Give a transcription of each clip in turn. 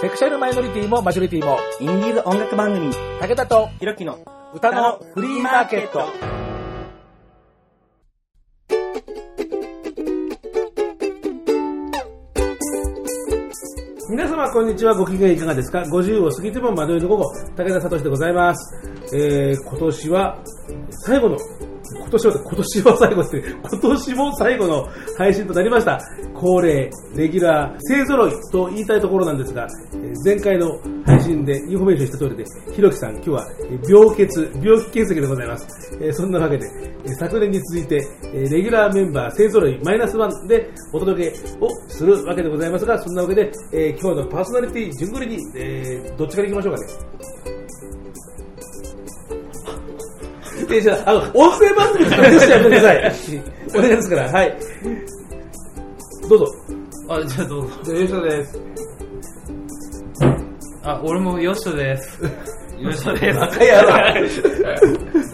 セクシャルマイノリティもマジョリティも、インディーズ音楽番組、武田とひろきの歌のフリーマーケット。皆様こんにちは。ご機嫌いかがですか？50を過ぎても窓の午後武田聡でございます、えー、今年は最後の今年は今年は最後って今年も最後の配信となりました。恒例レギュラー勢揃いと言いたいところなんですが前回の配信でインフォメーションした通りでひろきさん今日は病欠病気欠席でございます、そんなわけで昨年に続いてレギュラーメンバー勢揃いマイナスワンでお届けをするわけでございますがそんなわけで、今日のパーソナリティ順繰りに、どっちからいきましょうかね。えーじゃあ、あの、音声番組からですやめてください。お願いですから、はい。どうぞ。あ、じゃあどうぞ。じゃあ、吉田です。あ、俺もよっしょです。よっしょです。バカ野郎。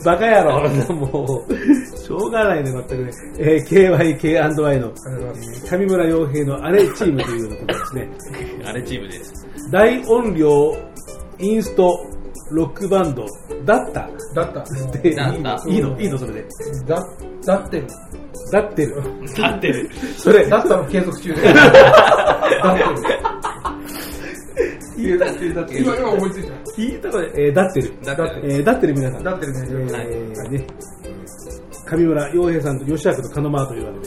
バカ野郎。もう、しょうがないね、全くね。えー、KYK&Y の、えー上村洋平の姉チームというようなことですね。あれチームです。大音量インストロックバンドだっただった。でだったいいのいいのそれで。だ、だってる。だってる。立ってる。それ、だったの継続中で。だってる。今、今思いついた。聞いたことないえー、だってる。だってる。えー、だってる皆さん。だってるね。えーね、上村洋平さんと吉明とカノマーというわけで、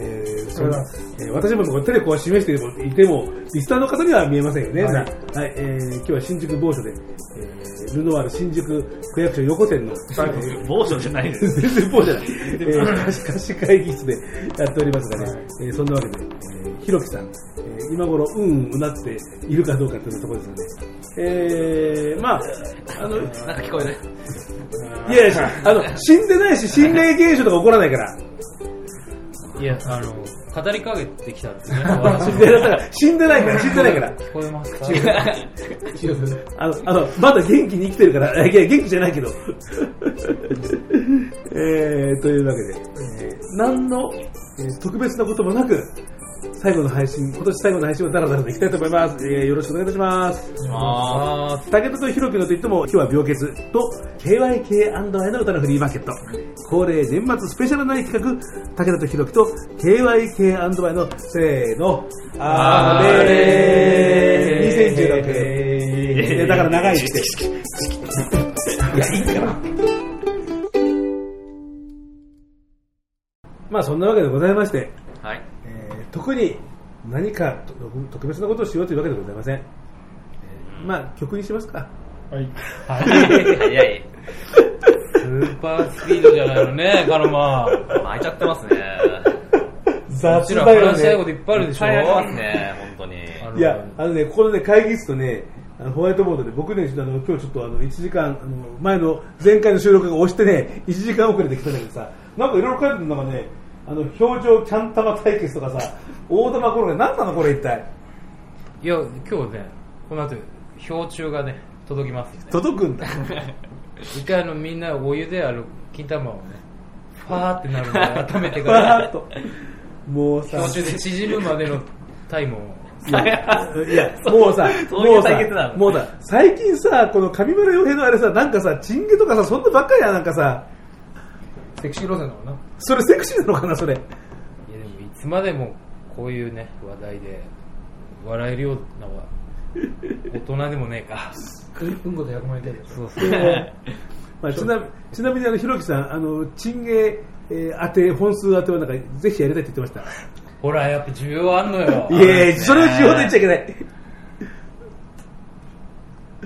えーそれはえー私もこう手でこう示していても、リスターの方には見えませんよね。はい。はい、えー今日は新宿某所で、えールノワール新宿区役所横店の、え ー某所じゃないです。全然某じゃない、えー貸し貸し会議室でやっておりますがね、えーそんなわけで、えーひろきさん、えー今頃うんうんうなっているかどうかというところですよね。えー、まあ、あの、なんか聞こえない。いやいや、あの、死んでないし、心霊現象とか起こらないから。いや、あの、語りかけてきたんですね。いやだから死んでないから、死んでないから。聞こえますか？あの、あの、まだ元気に生きてるから、いや、元気じゃないけど。えー、というわけで、えー何の、えー特別なこともなく、最後の配信、今年最後の配信をダラダラといきたいと思います。えーよろしくお願いいたします。あ武田とひろきのといっても、今日は病欠と KYK&I の歌のフリーマーケット。恒例年末スペシャルな企画、武田とひろきと KYK&I のせーの、あれー2016。いやだから長いって。いや、いいから。まあそんなわけでございまして、特に何かと特別なことをしようというわけでございません。えーまあ曲にしますか。はい。早い。スーパースピードじゃないのね、カノマ。巻いちゃってますね。雑うちらだよ話したいことね。いっぱいあるでしょ。いっぱいありますね、本当に。あのいや、あのね、ここのね、会議室とね、あのホワイトボードで僕ね、あの今日ちょっとあの1時間、あの前の前回の収録が押してね、1時間遅れてきたんだけどさ、なんかいろいろ書いてるのがね、あの表情キャン玉対決とかさ、大玉転がり、何なのこれ一体？いや、今日ね、この後、氷柱がね、届きますよね。届くんだ。一回あのみんなお湯であの金玉をねファーってなるので温めてからッと。もうさ、氷柱で縮むまでのタイムをいや、いやもうさ、そういうもうさ対決なの、もうさ、最近さ、この上村洋平のあれさ、なんかさ、チンゲとかさ、そんなばっかりや、なんかさ、セクシー路線だもんな。それセクシーなのかな、それ？いやでもいつまでもこういうね話題で笑えるようなは大人でもねえかうんこで100万円出る。そうそうまあ、ちなみちなみにあの、ひろきさん、あの、チンゲ、えー当て、本数当てはなんか、ぜひやりたいって言ってましほらやっぱ需要あんのよた。いやいや、それを需要で言っちゃいけない。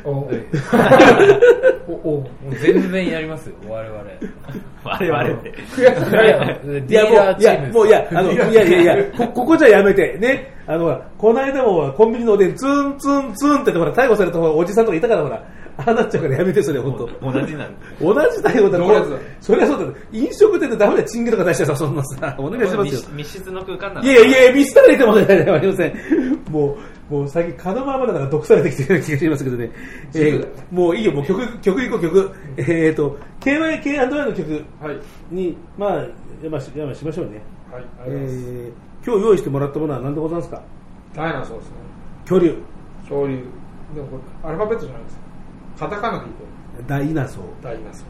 おおお全然やりますよ我々。我々って。悔しくないや、もう、いィーラーチームや、もう、いや、あの、いやいやいや、こ、ここじゃやめて、ね。あの、この間もコンビニのおでん、ツンツンツンってほら、逮捕されたおじさんとかいたから、ほら、ああなっちゃうからやめて、それ、本当。同じなんで。同じだよ、だ。同じだ。そりゃそうだ。飲食店でダメだ。よ、チンゲとか出してさ、そんなさ、お願いしますよ。密室の空間なんいやいやいや、見せたらいてもね、ありません。もう、もう最近、カノマまだなんか毒されてきてるような気がしますけどね。えーもういいよ、もう曲、曲いこう、曲。えっ、と、KYK&I の曲はい。に、まあ、やましやましましょうね。はい。あえりがとうございます。ー今日用意してもらったものは何でございますか？ダイナソーですね。恐竜。恐竜。でもこれ、アルファベットじゃないですよ。カタカナでいいとダイナソー。こダイナソー。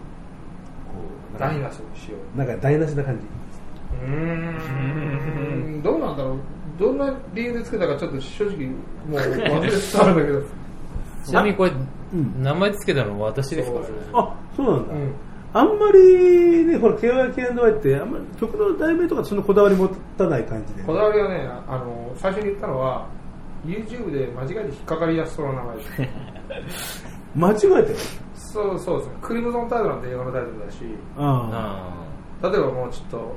うなんかダイナソーにしよう。なんか台無しな感じ。うーんどうなんだろうどんな理由でつけたかちょっと正直もう忘れつつあるんだけど ちなみにこれ、ん名前つけたの私ですか？らね。あ、そうなんだ。うんあんまりね、ほら、KYK&Y って、あんまり曲の題名とかそのこだわり持たない感じで。こだわりはねあの最初に言ったのは YouTube で間違えて引っかかりやすそうな名前です 間違えてる？そうそうですねクリムゾンタイドなんて映画のタイトルだしああ例えばもうちょっと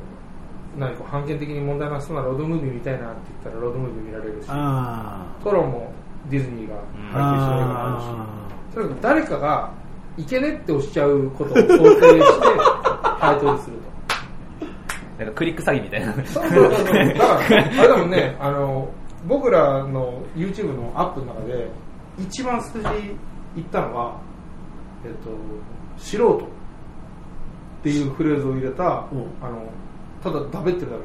何か判権的に問題なさそうなロードムービー見たいなって言ったらロードムービー見られるしトロンもディズニーがあ。配給してる映画があるしあとにかく誰かがいけねって押しちゃうことを想定してタイトルにすると。なんかクリック詐欺みたいな。そうそうそうそう。だから、あれだもんね、あの、僕らの YouTube のアップの中で、一番数字言ったのは、えっと、素人っていうフレーズを入れた、うんあの、ただダベってるだ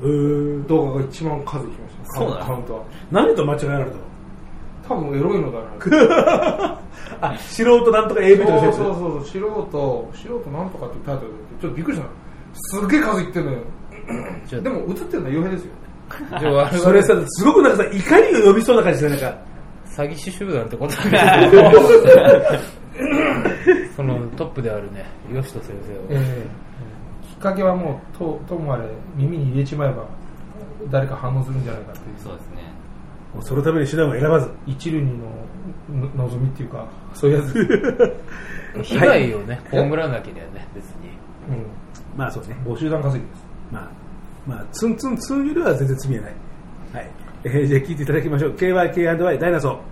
けーえーの動画が一番数いきました。そうなのカウントは。何と間違えられたの？多分エロいのだな。あ、素人なんとか AV とかそうそうそう、素人、素人なんとかってタイトルで、ちょっとびっくりしたの。すっげえ数いってんのよ。でも映ってるのは傭兵ですよ。じゃあ我々それさ、すごくなんかさ、怒りを呼びそうな感じで、なんか。詐欺師集団ってことだけどそのトップであるね、吉人先生を。ええきっかけはもうとともあれ耳に入れちまえば誰か反応するんじゃないかっていうそうですね。もうそのために手段を選ばず。一塁二のの望みっていうか そういうやつ、被害をね、被らなければね、別に。うん、まあそうね。募集団稼ぎですまあ、まあ、ツンツンツンよりは全然罪はない。はい。えーじゃあ聞いていただきましょう。KYK&Y ダイナソー。「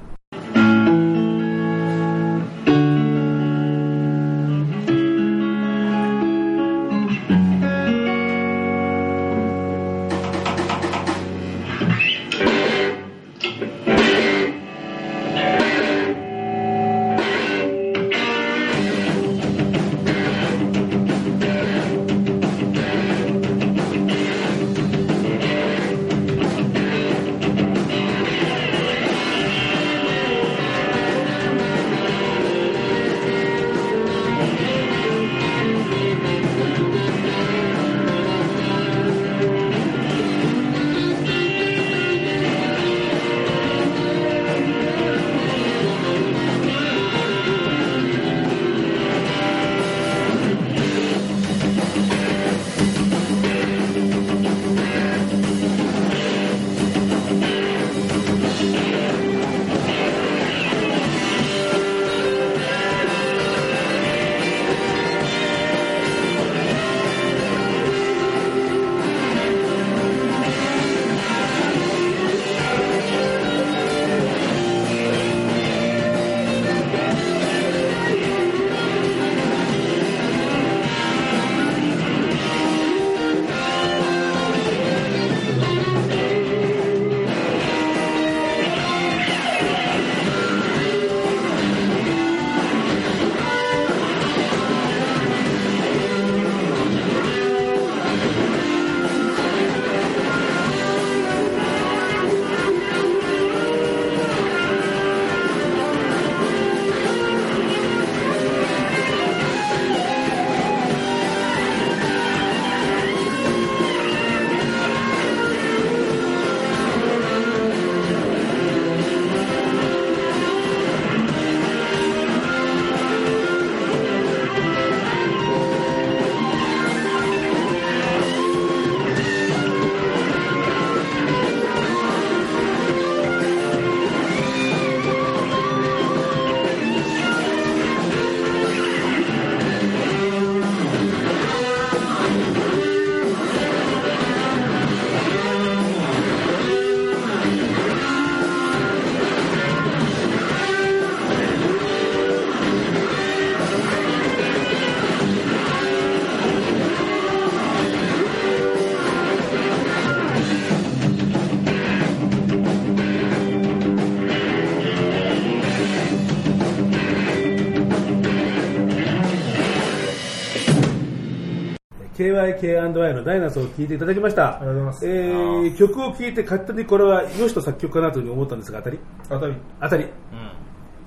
KYK&Y のダイナソーを聴いていただきました。ありがとうございますえー曲を聴いて勝手にこれはヨシト作曲かなというふうに思ったんですが、当たり当たり当たり。うん。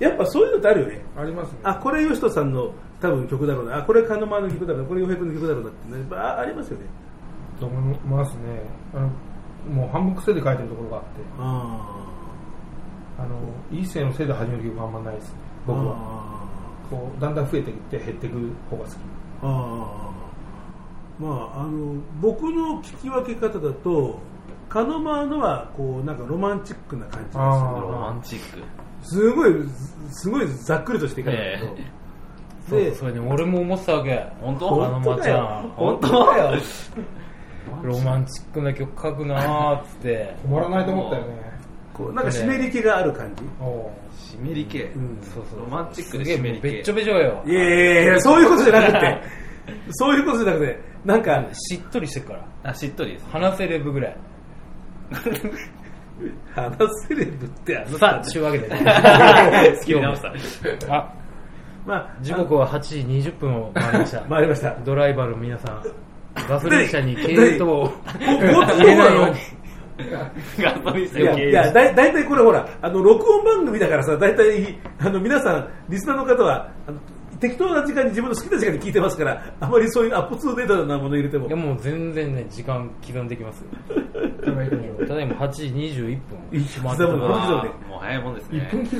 やっぱそういうのってあるよね。ありますねあ、これヨシトさんの多分曲だろうな。あ、これカノマの曲だろうな。これヨヘ君の曲だろうなってね、あありますよね。と思いますねあのもう半分癖で書いてるところがあってああの一世のせいで始める曲あんまないですねー僕はあこうだんだん増えていって減っていく方が好きーあー。まあ、あの、僕の聞き分け方だと、カノマのは、こう、なんかロマンチックな感じですあー。ロマンチック。すごい、すごいざっくりとしていかないけど。そうで、それね俺も思ってたわけ。本当？あのまちゃん。本当だよ。ロマンチックな曲書くなーっつって。止まらないと思ったよね。こうなんか湿り気がある感じ。お湿り気？うん。そうそう。ロマンチックで湿り気。べっちょべちょよ。いやいやいや、そういうことじゃなくて、そういうことじゃなくて、なんか、しっとりしてるからあ、しっとりです。話せレブぐらい話せれるってあのさあ、ちゅうわけでね。好きに直した。あ、まあ、時刻は8時20分を回りました。回りました。ドライバーの皆さん、ガソリン車に系統をいように。ガソリン車いや、経営いや、だいだいたいこれほら、あの、録音番組だからさ、だいたい、あの、皆さん、リスナーの方は、あの適当な時間に自分の好きな時間に聞いてますから、あまりそういうアップツーデータなもの入れてもいや、。もう全然ね、時間刻んできますよ。ただいま8時21分。もう早いもんです1ね。分刻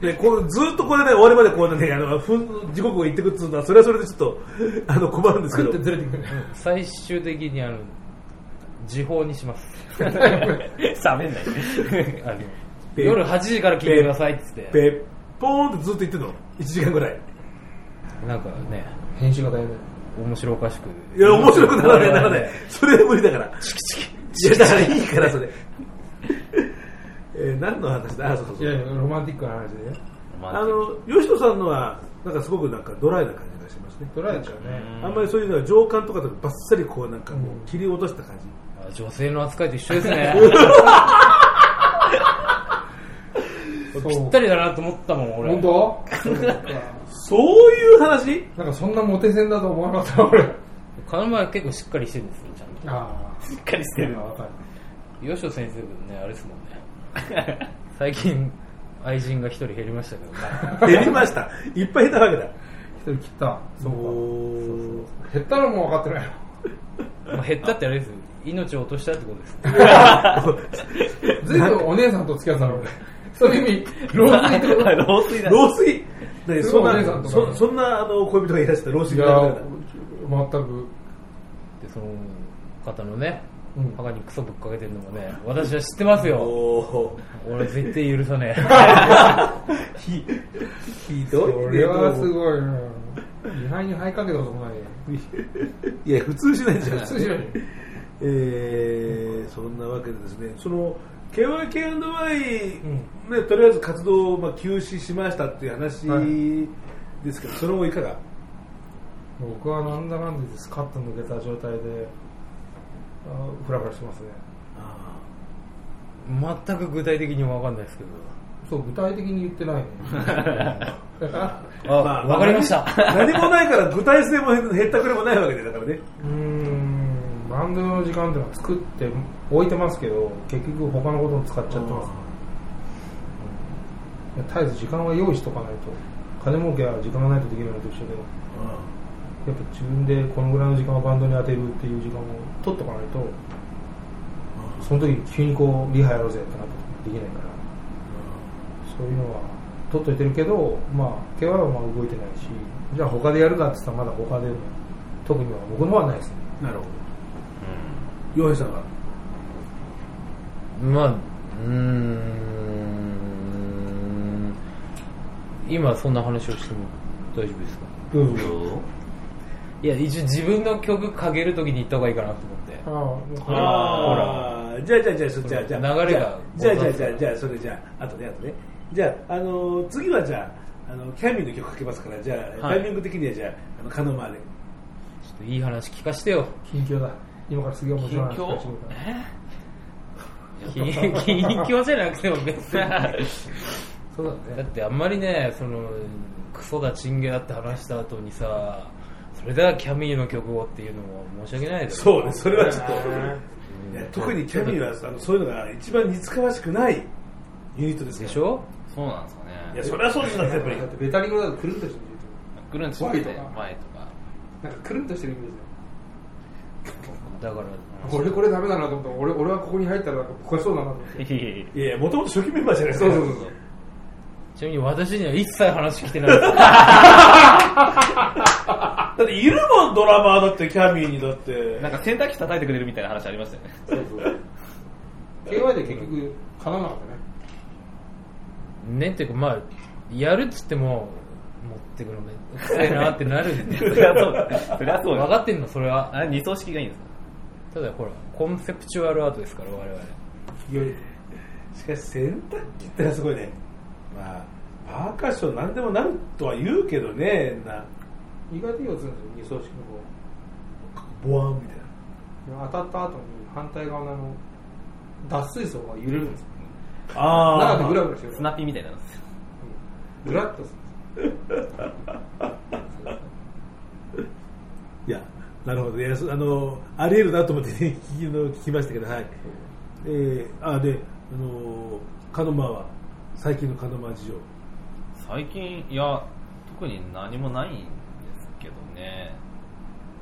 み でこうずっとこれね、終わりまでこうね、あの、ふん時刻を言ってくっつうのは、それはそれでちょっと、あの、困るんですけどグッ。てずれてくる最終的にあの、時報にします。喋んない。夜8時から聞いてくださいっつって。ペッポーンってずっと言ってんの ?1 時間ぐらい。なんかね、編集が大変面白おかしく。いや、面白くならない、ならない。それ無理だから。チキチキ。いや、だからいいから、それ。えー何の話だ？あ、そうそうそう。いやロマンティックな話でねあの、吉野さんのは、なんかすごくなんかドライな感じがしますね。捉えちゃうねあんまりそういうのは上官とかでバッサリこうなんかもう切り落とした感じ。あ女性の扱いと一緒ですね。ぴったりだなと思ったもん、俺。本当？そういう話？なんかそんなモテ線だと思わなかった俺金前結構しっかりしてるんですよ、ちゃんあしっかりしてる。わかると。吉野先生もね、あれですもんね。最近、愛人が一人減りましたけどね。減りました？いっぱいいたわけだ。一人切ったそうかおー減ったのも分かってないまあ減ったってあれですよ。命を落としたってことです。ずいぶんお姉さんと付き合ってたの俺そういう意味老衰ってこと 老衰だ。老 衰何すそんなそそんなあの恋人がいらした老衰いやがいらした全く。で、その方のね、うん。墓にクソぶっかけてるのもね、私は知ってますよ。お俺絶対許さねー ひひどいねそれはすごいな。位牌に灰かけたこともないよいや普通しないじゃん。普通じゃない。えー、そんなわけでですねその KYK&Y、ね、とりあえず活動をまあ休止しましたっていう話はい。ですけど、その後いかが？僕はなんだかんだでスカッと抜けた状態であフラフラしてますね。あ全く具体的には分かんないですけど。そう具体的に言ってないね。あ、まあわかりました。何もないから具体性も減ったくれもないわけでだからね。うーんバンドの時間っていうのは作って置いてますけど結局他のことに使っちゃってます。いや絶えず時間は用意しとかないと。金儲けは時間がないとできるのと一緒でやっぱ自分でこのぐらいの時間をバンドに当てるっていう時間を取っとかないとその時に急にこうリハやろうぜってなった時できないから。そういうのは取っといてるけどまあ KY はまあ動いてないしじゃあ他でやるかって言ったらまだ他でも特には僕の方はないですね。なるほど洋平さんが。まあ、うーん。今そんな話をしても大丈夫ですか？どうぞ。いや、一応自分の曲かけるときに言った方がいいかなと思って。ああああ。じゃあじゃあじゃあそじゃあじゃあ流れがじゃあじゃあじゃあじゃあそれじゃああとねあとねじゃああのー次はじゃああのキャミンの曲かけますからじゃあ、はい。タイミング的にはじゃああのカノマーでちょっといい話聞かしてよ。近況だ今からすげえ面白い話近況？近 近況じゃなくても別に。そうだね。だってあんまりね、その、クソだチンゲだって話した後にさ、そそれではキャミーの曲をっていうのも申し訳ないですそうね、それはちょっと。特にキャミーはあのそういうのが一番似つかわしくないユニットですでしょ？そうなんですかね。いや、それはそうですよ、やっぱり。だ。ってベタリングだとくるんとしてるくるんとしてて、ワイとか。前とか。なんかくるんとしてるイメージだからだよ俺これダメだなと思った。ら俺俺はここに入ったらここそうだなと思って。いやいやもともと初期メンバーじゃない。ですか。そうそうそう。そうちなみに私には一切話来てない。で す だっているもん、ドラマーだって、キャミーにだって。なんか洗濯機叩いてくれるみたいな話ありましたよね。そうそう。KY で結局叶わなかったね。ねっていうかまあやるっつっても持ってくのめんどくさいなってなるんで そりゃそうだ。そりゃそうだ。分かってんのそれは。あれ、二層式がいいんですか？ただほらコンセプチュアルアートですから我々。いやしかし洗濯機ってのはすごいね。まあ、パーカッションなんでもなるとは言うけどね、な、意外といい音するんですよ二層式のボワンみたいな。方当たった後に反対側のあの脱水槽が揺れるんですよあ中でグラグラしてるスナッピーみたいなんですよ。グラッとする。んです いや、なるほどね。そあの、あり得るなと思って、ね、聞きの聞きましたけど、はい。えー、あ、で、あの、カノマは、最近のカノマ事情。最近、いや、特に何もないんですけどね。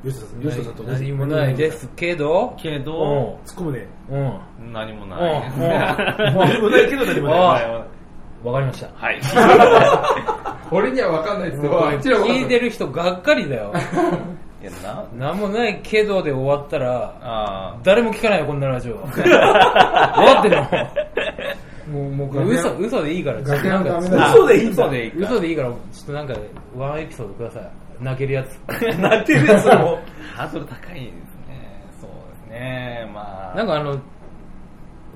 吉田さん、吉田さんと。何もないですけどけど、突っ込むね。うんうん何もなうんい。何もないけど何もない。あ分かりましたはい。俺には分かんないですけどあっちらは分かんない聞いてる人がっかりだよいや、な、何もないけどで終わったらあ誰も聞かないよこんなラジオ 分かってるもうもうの嘘嘘でいいから楽屋のためあ。だ嘘でいいんだ嘘でいいか。嘘でいいからちょっとなんかワンエピソードください泣けるやつ 泣けるやつも。ハードル高いですね。そうですね。まあ。なんかあの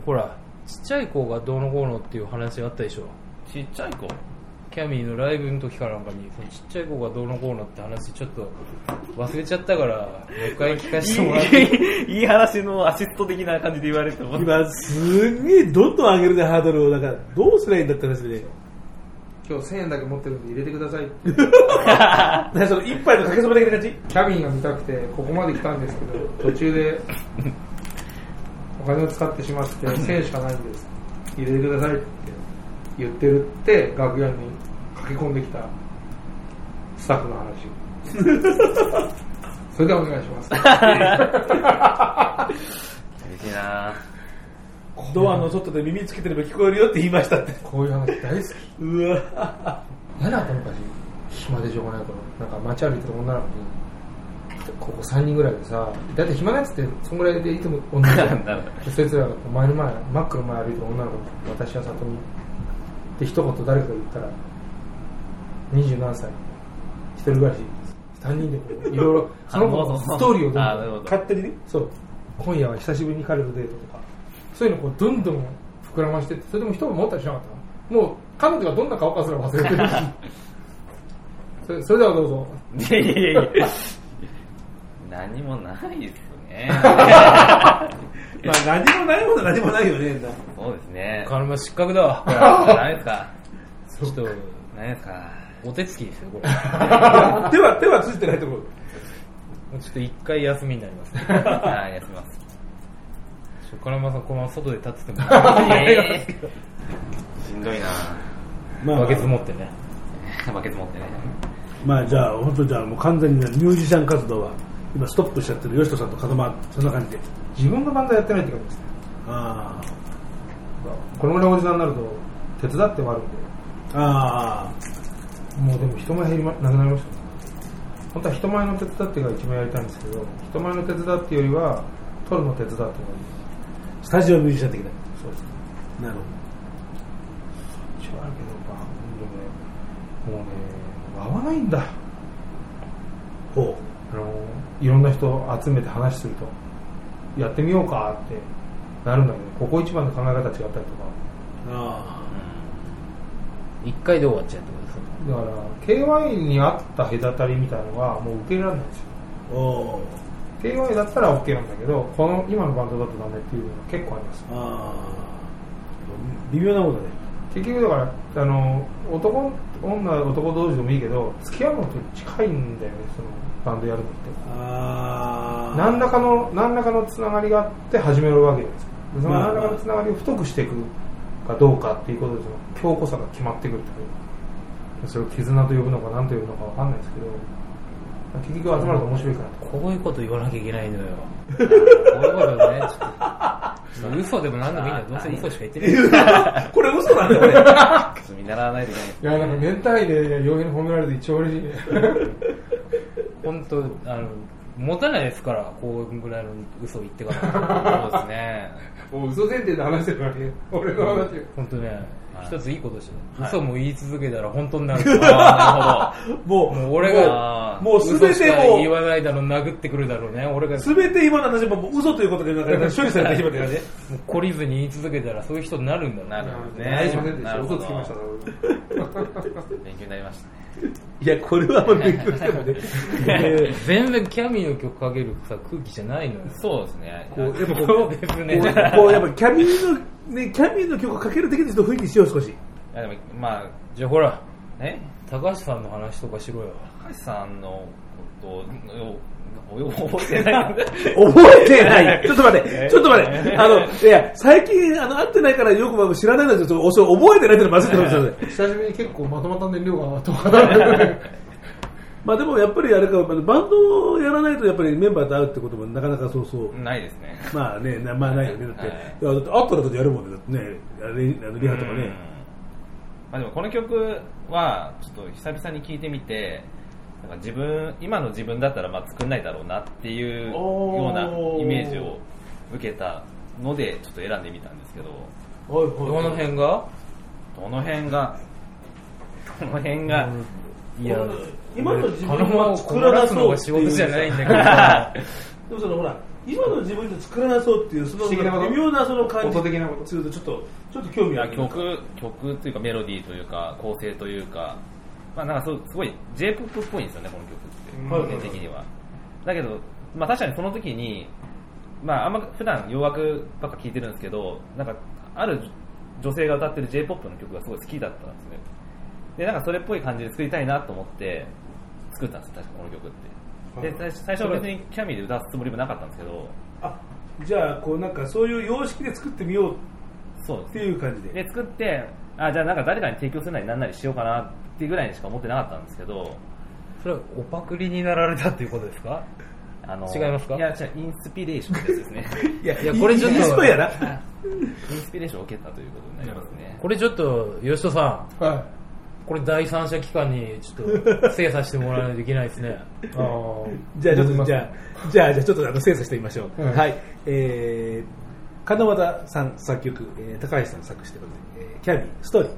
ほらちっちゃい子がどうのこうのっていう話あったでしょちっちゃい子？キャミーのライブの時かなんかにそのちっちゃい子がどうのこうのって話ちょっと忘れちゃったからもう一回聞かせてもらって いい話のアシスト的な感じで言われても。今、すんげえどんどん上げるね、ハードルを。だから、どうすりゃいいんだって話でね。今日1000円だけ持ってるんで入れてくださいって その一杯のかけそば的な感じキャビンが見たくてここまで来たんですけど途中でお金を使ってしまって1000円しかないんです。入れてくださいって言ってるって楽屋に駆け込んできたスタッフの話 それではお願いします。嬉しいなドアの外で耳つけてれば聞こえるよって言いましたって。こういう話大好き。うわ嫌だった昔暇でしょうがないからなんか街歩いてる女の子にここ3人ぐらいでさだいたい暇なやつってそんぐらいでいつも同じじゃんなるほでそいつらが前の前マックの前歩いてる女の子に私は里見って一言誰かが言ったら二十何歳。一人暮らし。3人でこういろいろ その子のストーリーをどんどあなるほど。勝手にね。そう。今夜は久しぶりに彼とデートとか。そういうのをどんどん膨らましてそれでも一言持ったりしなかったの。もう彼女がどんな顔かすら忘れてるし。それそれではどうぞ。いやいやいや何もないですね。まあ何もないものは何もないよね。そうですね。カルマ失格だわ何ですか？ちょっと何ですか？お手つきですよこれ 手は、手はついてないところ。もうちょっと一回休みになります、ね、はい、休みます。カルマさんこのまま外で立っててもえーしんどいなまあ、バケツ持ってねバケツ持ってね。まあじゃあ、本当じゃあもう完全にねミュージシャン活動は今ストップしちゃってる吉人さんと門真、そんな感じで。自分のバンドやってないって感じですねあこのぐらいおじさんになると手伝ってもあるんであ。あもうでも人前減りまなくなりましたね本当は人前の手伝ってが一番やりたいんですけど人前の手伝ってよりは撮るの手伝ってもいいあ。スタジオミュージシャン的な。そうですねなるほ一応あるけどバンドねもうね合わないんだど。ほあのいろんな人を集めて話するとやってみようかってなるんだけどここ一番の考え方違ったりとかう。あ一回で終わっちゃうってことですだから KY に合った隔たりみたいなのがもう受け入れられないんですよあ。おー KY だったら OK なんだけどこの今のバンドだとダメっていうのが結構ありますああ。微妙なもんだね。結局だからあの男女男同士でもいいけど付き合うのと近いんだよねそのバンドやるのって何らかの何らかのつながりがあって始めるわけじゃないですかでそのまあ何らかのつながりを太くしていくかどうかっていうことでその強固さが決まってくるっていうそれを絆と呼ぶのか何と呼ぶのかわかんないですけど結局集まると面白いからこういうこと言わなきゃいけないのよ。こういうことね、ちょっと。嘘でも何でもいいんだよ。どうせ嘘しか言ってない。これ嘘なんだよね。ちょっと見習わないといけない。いやなんか年単位で洋平に褒められて一番嬉しいね本当あの、持たないですから、こうぐらいの嘘言ってから。そうですね。もう嘘前提で話してるからね俺の話本当ね、一ついいことしてる。はい嘘も言い続けたら本当になる。あもう、もう俺なるほが、ど。もうすべてかも言わないだろう、殴ってくるだろうね。俺が、すべて今の話ももう嘘ということで処理されたからね。もう懲りずに言い続けたらそういう人になるんだなるほどね。大丈夫嘘つきました勉強になりましたね。いや、これはあんまり勉強してもね。え ー全然キャミーの曲かけるさ空気じゃないのよ。そうですね。こう、やっぱこう、そうですね。こうこうやっぱキャミーの、ね、キャミーの曲をかけるだけでちょっと雰囲気しよう、少し。いやでも、まあ、じゃあほら、え高橋さんの話とかしろよ。高橋さんのことを、覚えてない。覚えてない。ちょっと待って、ちょっと待って。あの、いや、最近、あの、会ってないからよく知らないので、ちょっとお覚えてないってのまずいとですよね。久しぶりに結構まとまった燃料がとかだまあでもやっぱりあれか、バンドをやらないとやっぱりメンバーと会うってこともなかなかそうそう。ないですね。まあね、なまあないよね。だって、はいだったらだってやるもんね。だってね、あれあのリハとかうんね。まあ、でもこの曲はちょっと久々に聴いてみてなんか自分今の自分だったらまあ作んないだろうなっていうようなイメージを受けたのでちょっと選んでみたんですけど。はいどの辺が？どの辺が？どの辺が、いや、今の自分頼まを困らすのが仕事じゃないんだけど。でもそのほら、今の自分で作らなそうっていう、その微妙なその感じ。音的なこと。するとちょっと、ちょっと興味ある。曲曲というかメロディーというか構成というか、まあ、なんかそうすごい J−POP っぽいんですよねこの曲って。はい基本的には。だけど、まあ、確かにその時に、まあ、あんま普段洋楽ばっか聴いてるんですけどなんかある女性が歌ってる J−POP の曲がすごい好きだったんですね。でなんかそれっぽい感じで作りたいなと思って作ったんですよ確かこの曲って。で最最初は別にキャミーで歌うつもりもなかったんですけど。あ、じゃあ、こうなんかそういう様式で作ってみようそうっていう感じで。で作ってあじゃあなんか誰かに提供するなりなんなりしようかなっていうぐらいにしか思ってなかったんですけどそれはおパクリになられたっていうことですか？あの違いますか？いや違うインスピレーションですね。いやいやこれちょっとインスパやな。インスピレーションを受けたということになりますね。これちょっと、吉田さん、はい。これ第三者機関にちょっと精査してもらわないといけないですね。じゃあちょっと、じゃあ、じゃあ、じゃあちょっとあの精査してみましょう。はいはい。えー、金和田さん作曲、えー高橋さん作詞ということで、えーキャビー、ストーリー。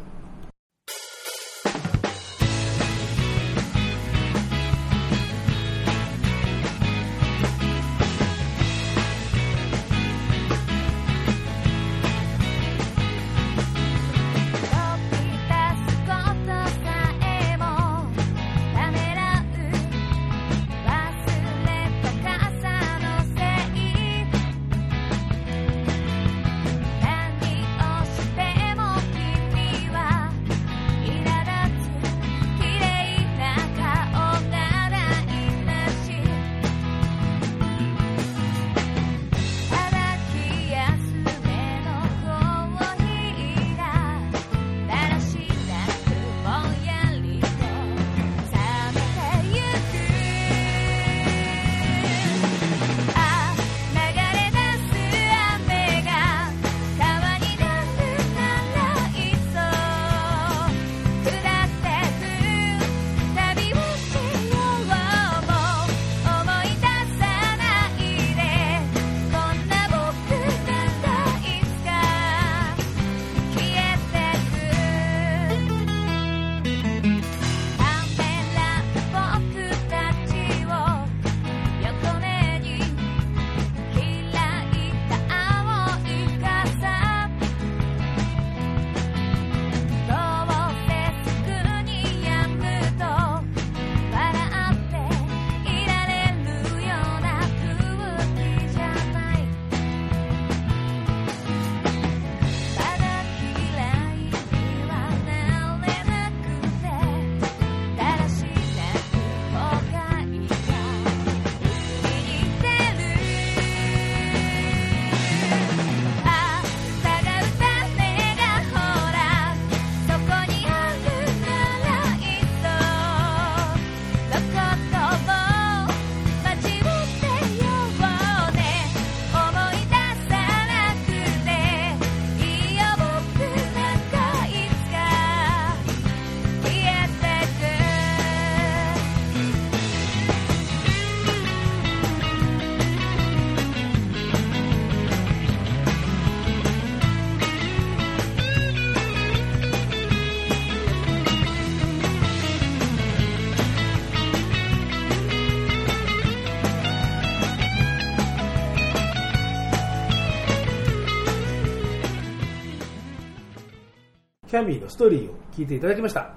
キャミーのストーリーを聞いていただきました。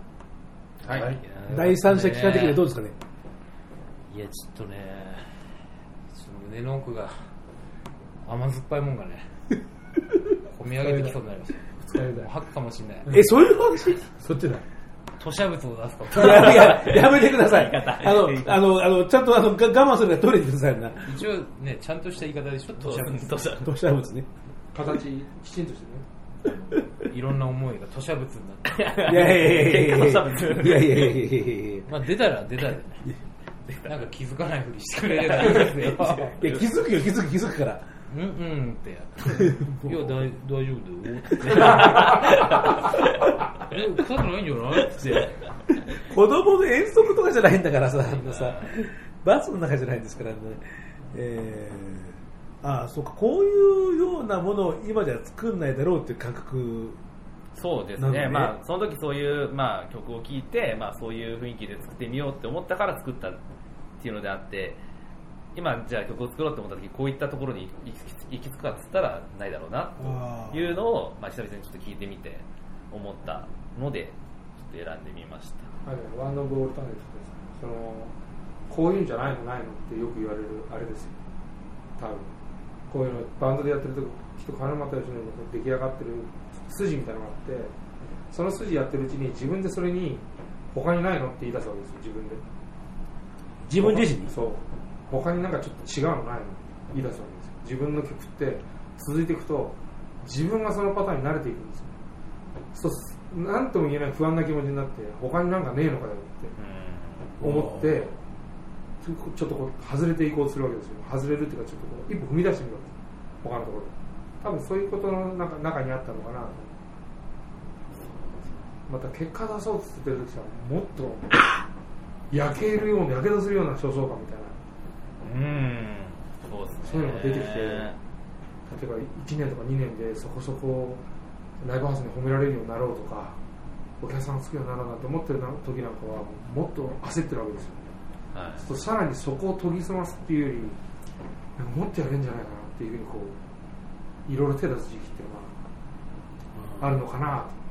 はい。第三者期間的にはどうですかね？いやちょっとねちょっと胸の奥が甘酸っぱいもんがね 込み上げてきそうになりました二日酔いだよ吐くかもしれない。え、そういう話そっちだ。吐砂物を出すか いやいや、やめてください。あの、あの、あの、ちゃんとあの、が我慢するから取れてくださいな。一応ねちゃんとした言い方でしょ。吐砂物どうした土砂物ね。形きちんとしてね いろんな思いが吐砂物になっていやいやいやいやいやいや土砂物いやいやいやいやいやまあ出たら出たでねなんか気づかないふりしてくれればいいですよいや気づくよ、気づく、気づくから。うんうんってやって。いや、大大丈夫だよ。え、臭くないんじゃない？って。子供の遠足とかじゃないんだからさ、あのさ、バスの中じゃないんですからね。えー、ああ、そうか、こういうようなものを今じゃ作んないだろうっていう感覚。そうですね、ねまあ、その時そういう、まあ、曲を聴いて、まあ、そういう雰囲気で作ってみようって思ったから作ったっていうのであって、今、じゃあ曲を作ろうと思った時こういったところに行き行き着くかっつったらないだろうなあというのを、まあ、久々にちょっと聞いてみて思ったので、ちょっと選んでみました。あれワンド・オブ・オルタネティブですそのこういうんじゃないのないのってよく言われるあれですよ多分こういうのバンドでやってると人金又吉野の出来上がってる筋みたいなのがあってその筋やってるうちに自分でそれに他にないのって言い出すわけですよ自分で。自分自身に？そう。他になんかちょっと違うのないの言い出すわけですよ。自分の曲って続いていくと自分がそのパターンに慣れていくんですよ。そうす。なんとも言えない不安な気持ちになって他になんかねえのかよって思ってちょっとこう外れていこうとするわけですよ。外れるっていうかちょっとこう一歩踏み出してみるわけです他のところ。で多分そういうことの中中にあったのかなと。また結果出そうとしてる時はもっと焼けるようなやけどするような焦燥感みたいな。うん、そうですね。そういうのが出てきて例えば1年とか2年でそこそこライブハウスに褒められるようになろうとかお客さんが好きになろうなと思ってる時なんかはもっと焦ってるわけですよはい。さらにそこを研ぎ澄ますっていうよりもっとやれるんじゃないかなっていうふうにこういろいろ手出す時期っていうのはあるのかなと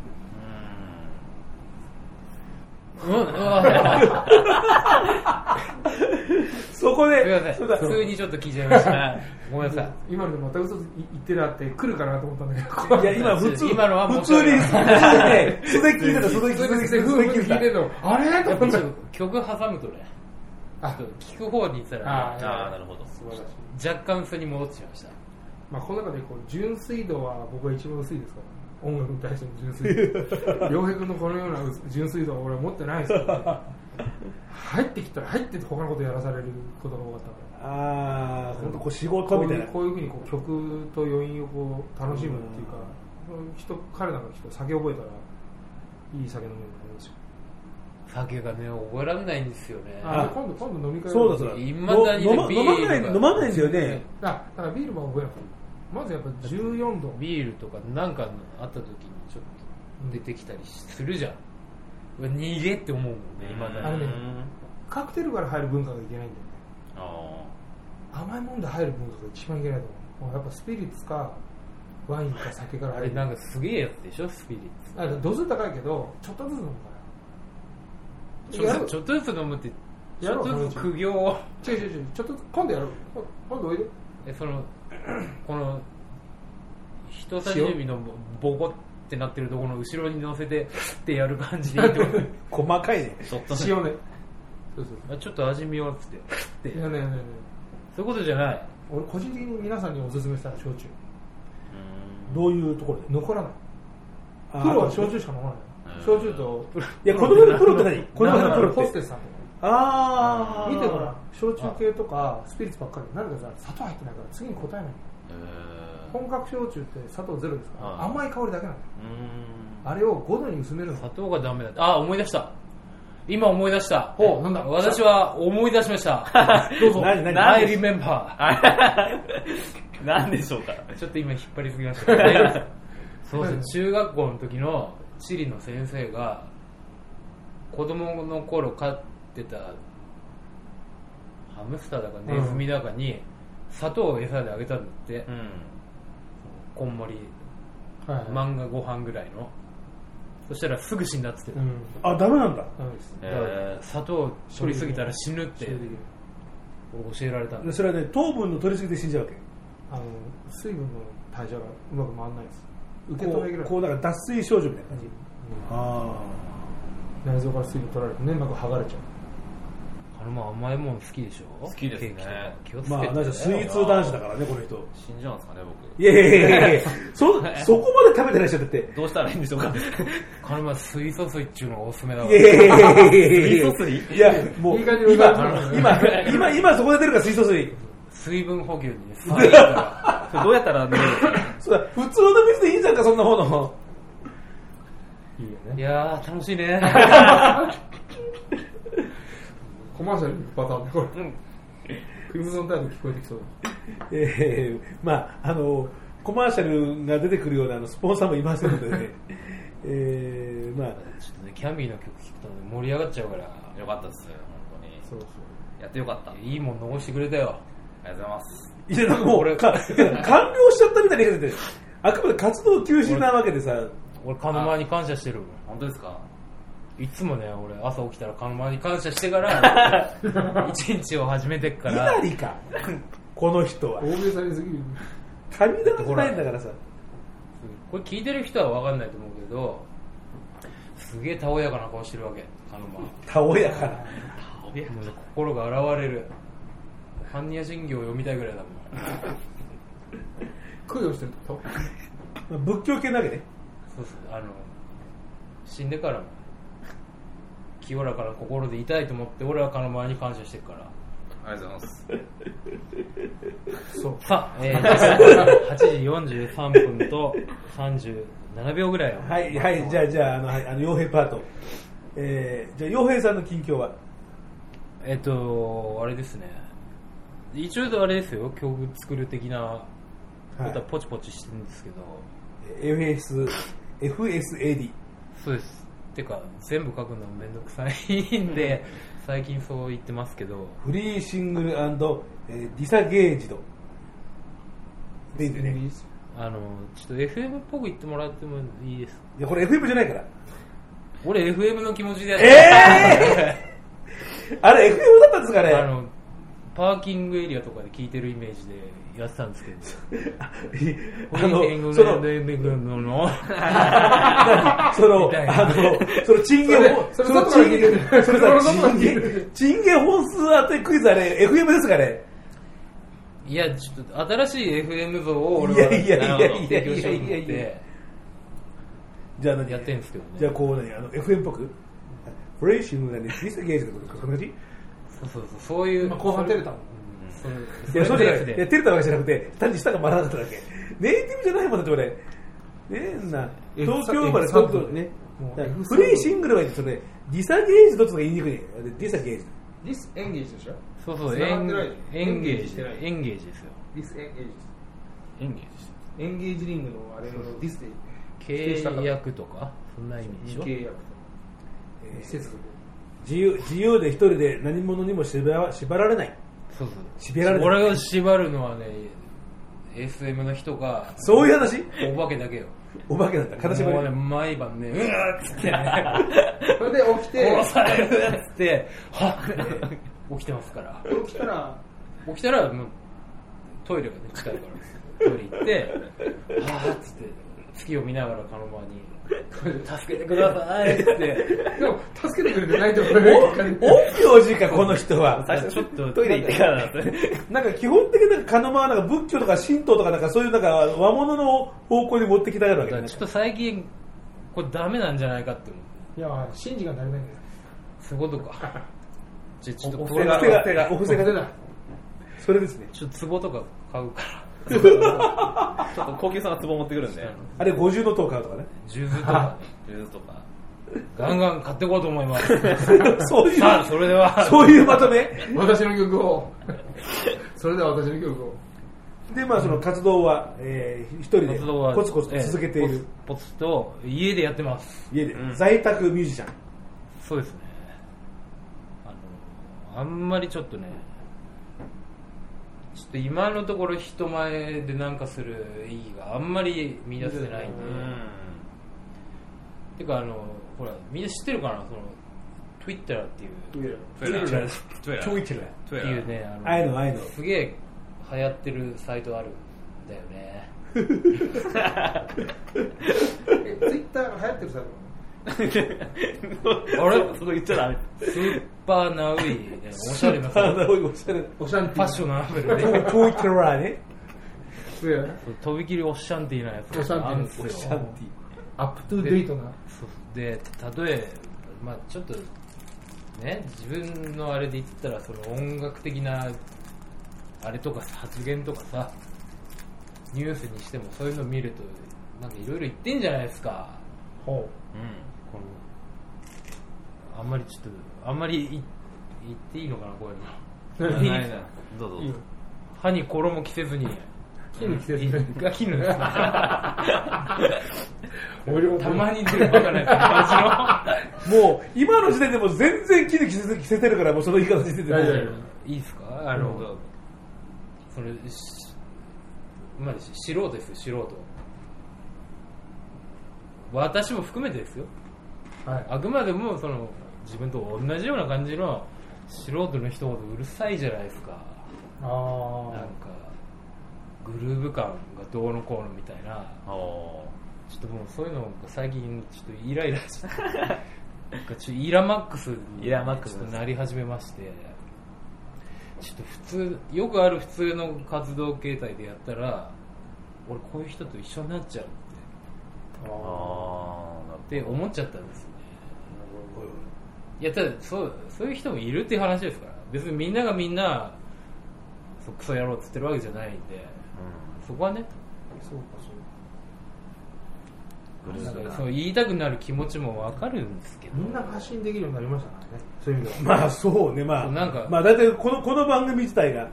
そこで。普通にちょっと聞いちゃいました。ごめんなさい。今のでまた嘘言ってるあって来るかなと思ったんだけどいや、今普通、今のは普通に、普通にね、素で聞いてた、素で聞いてた、素で聞いてた。あれ？曲挟むとね、聞く方に行ったらね、ああ、なるほど。素晴らしい。若干それに戻ってしまいました。まあ、この中でこう純粋度は僕は一番薄いですから。音楽に対しての純粋度。良平君のこのような純粋度は俺は持ってないですから、入ってきたら入ってて他のことやらされることが多かったから。ああ、本当こう仕事みたいな。こういうふうにこう曲と余韻をこう楽しむっていうか、人彼なんか人酒覚えたらいい酒飲めるようになりますよ酒がね、覚えられないんですよね。あ今度今度飲み会そうだそうだ。未だにね飲まビールが飲まない、飲まないんだよね。あだからビールも覚えなくまずやっぱ14度ビールとかなんかあった時にちょっと出てきたりするじゃん。逃げって思うもんね、今だに。あのねカクテルから入る文化がいけないんだよねあ甘いもんで入る文化が一番いけないと思うもうやっぱスピリッツかワインか酒から入るあれなんかすげえやつでしょ、スピリッツ。あ度数高いけどちょっとずつ飲むちかちょっとずつ飲むって、ちょっとずつ苦行を。違う違う違う。ちょっとずつ今度やろう。今度おいで。えその この人差し指のボコってなってるところの後ろに乗せて ってやる感じでいいと思う。細かいね。あ、ちょっとね。塩ね。そうそうあちょっと味見ようっつって。っていやねねそういうことじゃない。俺個人的に皆さんにおすすめしたら焼酎。どういうところで？残らない。プロは焼酎しか飲まない焼酎といや、子供のプロって何子供のプロって。ホステスさんとか。ああ。見てほら焼酎系とかスピリッツばっかり。なんかさ砂糖入ってないから次に答えない。え本格焼酎って砂糖ゼロですから。はい。甘い香りだけなのー、うあれを5度に薄めるの。砂糖がダメだ。ってあ思い出した。今思い出した。ほうなんだ？私は思い出しました。どうぞ。何何？I remember ーん。なんでしょうか？ちょっと今引っ張りすぎました。そうそう中学校の時の地理の先生が子供の頃飼ってたハムスターだかネズミだかに砂糖を餌であげたんだって、うん。こんもりはい漫画ご飯ぐらいの。そしたらすぐ死んだっつってた、うん。あダメなんだ。え砂糖取りすぎたら死ぬって教えられたんででそれはね糖分の取りすぎで死んじゃうわけ。あの水分の代謝がうまく回らないです受け止めこうこうだから脱水症状みたいな感じ、あ内臓から水分取られて粘膜剥がれちゃう。あのまあ甘いもん好きでしょ？好きですね。気をつあまあけて、なんかスイーツ男子だからねこの人。死んじゃうんですかね僕。いやいやいやいやそ そこまで食べてない人だって。どうしたらいいんでしょうか。この前水素水っちゅうのがおすすめだわ。いやいやいやいやいや水素水？いやもう今今今今そこで出るから水素水水分補給にね最悪だそれどう。やったら寝れるんですかそうだ。普通の水でいいじゃんかそんなもの。いいよいねやー楽しいね。コマーシャルパターンでこれ。クリムゾンタイム聞こえてきそう。えーまああのコマーシャルが出てくるようなあのスポンサーもいませんのでね。えーまあ。ちょっとねキャンビーの曲聴くとね盛り上がっちゃうから。よかったです本当に。そうそうやってよかった。いいもん残してくれたよがとうございます。いやなんかもうか 完了しちゃったみたいな言い方であくまで活動休止なわけでさ俺カノマに感謝してる。本当ですか？いつもね俺朝起きたらカノマに感謝してから 一日を始めてっか稲ら荷か。この人は。大げさにすぎる神棚じゃないんだからさ。これ聞いてる人は分かんないと思うけどすげえたおやかな顔してるわけカノマ。たおやかな。もうね心が現れる般若心経を読みたいぐらいだもん。供養してるってこと？仏教系なわけねそうそうあの死んでからも清らかな心でいたいと思って俺はカノマに感謝してるから。ありがとうございます。そう。さあ、えー、8時43分と37秒ぐらいを。はいはいじゃあじゃああのはいあの傭兵パート。えー、じゃあ傭兵さんの近況は？えっとあれですね一応あれですよ曲作る的なことはポチポチしてるんですけど、FS FSAD そうです。てか全部書くのめんどくさいんで最近そう言ってますけど。フリーシングル、えーディサゲージド。でいいんでね。あのちょっと FM っぽく言ってもらってもいいですか？いやこれ FM じゃないから。俺 FM の気持ちでやっえてえー、あれ FM だったんですかね？あのパーキングエリアとかで聞いてるイメージでやってたんですけど。あのそのレンデングののそのみたいな。あのそのチンゲ本それそのチンゲそれそれさ外から聞いてチンゲるチンゲ本数当てクイズあれ FM ですかね？いやちょっと新しい FM 像を俺はいやいやいやいやいやいやいやじゃあ何？やってんですけどね。じゃあこう何？あの FM っぽく？フレーシングなディサゲージドとかそんな感じ？そうそうそう。そういう。今後半照れたもん。そういや、そうじゃない。それで。いや、照れたわけじゃなくて、単に舌が回らなかっただけ。ネイティブじゃないもんだって俺。ねえな。東京生まれ、東京ね。もうだから F フリーシングルはいいそれ、ディサゲージドとか言いにくいね。ディサゲージ。ディスエンゲージでしょ？そうそう。繋エンがってない。エンゲージ。してない。エンゲージですよ。ディスエンゲージ演技でしたエンゲージリングのあれのディスで。契約とか？そんな意味でしょ契約施設自由、自由で一人で何者にも縛ら縛られない。そうそう。縛られない。俺を縛るのはね SM の人がそういう話？お化けだけよ。お化けなんだ。悲しみもうね毎晩ねうわーっつってね。それで起きて殺されるっつって。はっ。って起きてますから。起きたら？起きたらもうトイレがね近いから。トイレ行ってはーっつって月を見ながらカノマに助けてくださいってでも助けてくれてないと思うおおじか、この人は。最初ちょっとトイレ行ってからなんですねなんか基本的なカノマはなんか仏教とか神道とかなんかそういうなんか和物の方向に持ってきたがるわけちょっと最近これダメなんじゃないかっていや信じが足りないんだよそういうことかじゃあちょっとおこれが布施が、お布施が、お布施がお布施だそれですね。ちょっと壺とか買うからちょっと高級さんが壺持ってくるんで。あれ50の塔買うとかね。数珠とか。か。ガンガン買っていこうと思います。そういう、さあそれでは。そういうまとめ私の曲を。それでは私の曲を。で、まあその活動は、えー一人で活動はコツコツと続けている、ええポツポツと家でやってます。家で、うん。在宅ミュージシャン。そうですね。あのあんまりちょっとねちょっと今のところ人前でなんかする意義があんまり見出せてないんで、てかあのほらみんな知ってるかなその Twitter っていうトゥエラトゥエラトゥエラちょいちらトゥエラっていうねあああいうのあの。すげえ流行ってるサイトあるんだよね。えツイッターが流行ってるサイト？なの あれ？そこ言っちゃダメ。スーパーナウイ。ねおしゃれなサイトあなるほどおしゃれオシャンティファッショナブルで。トイトラーねいやとびきりオッシャンティーなやつオシャンティーあるんですよ。シャンテアップトゥデートな。そう。で例えまあちょっとね自分のあれで言ったらその音楽的なあれとか発言とかさニュースにしてもそういうの見るとなんかいろいろ言ってんじゃないですか。ほう。ん。このあんまりちょっとあんまりい言っていいのかなこういうの。ないな。いどうぞ。歯に衣着せずに。絹着せずに。が絹ですか俺もたまに出るバカなやつ感もう今の時点でもう全然着着せ着せてるからもうその言い方してて。い。いですか？あの、それしまあし素人ですよ素人私も含めてですよはい。あくまでもその自分と同じような感じの素人の人ほどうるさいじゃないですか。あなんかグルーヴ感がどうのこうのみたいな。おちょっともうそういうのが最近ちょっとイライラしてなんかちょっとイラマックスにイラマックス。なり始めましてちょっと普通よくある普通の活動形態でやったら俺こういう人と一緒になっちゃうああなるって思っちゃったんですいやただそうそういう人もいるっていう話ですから。別にみんながみんなそうクソ野郎っつってるわけじゃないんで。そこはね。そうかそうか。そう言いたくなる気持ちもわかるんですけど。みんな発信できるようになりましたからね。そういう意味では。まあそうね。まあなんか。まあ大体このこの番組自体が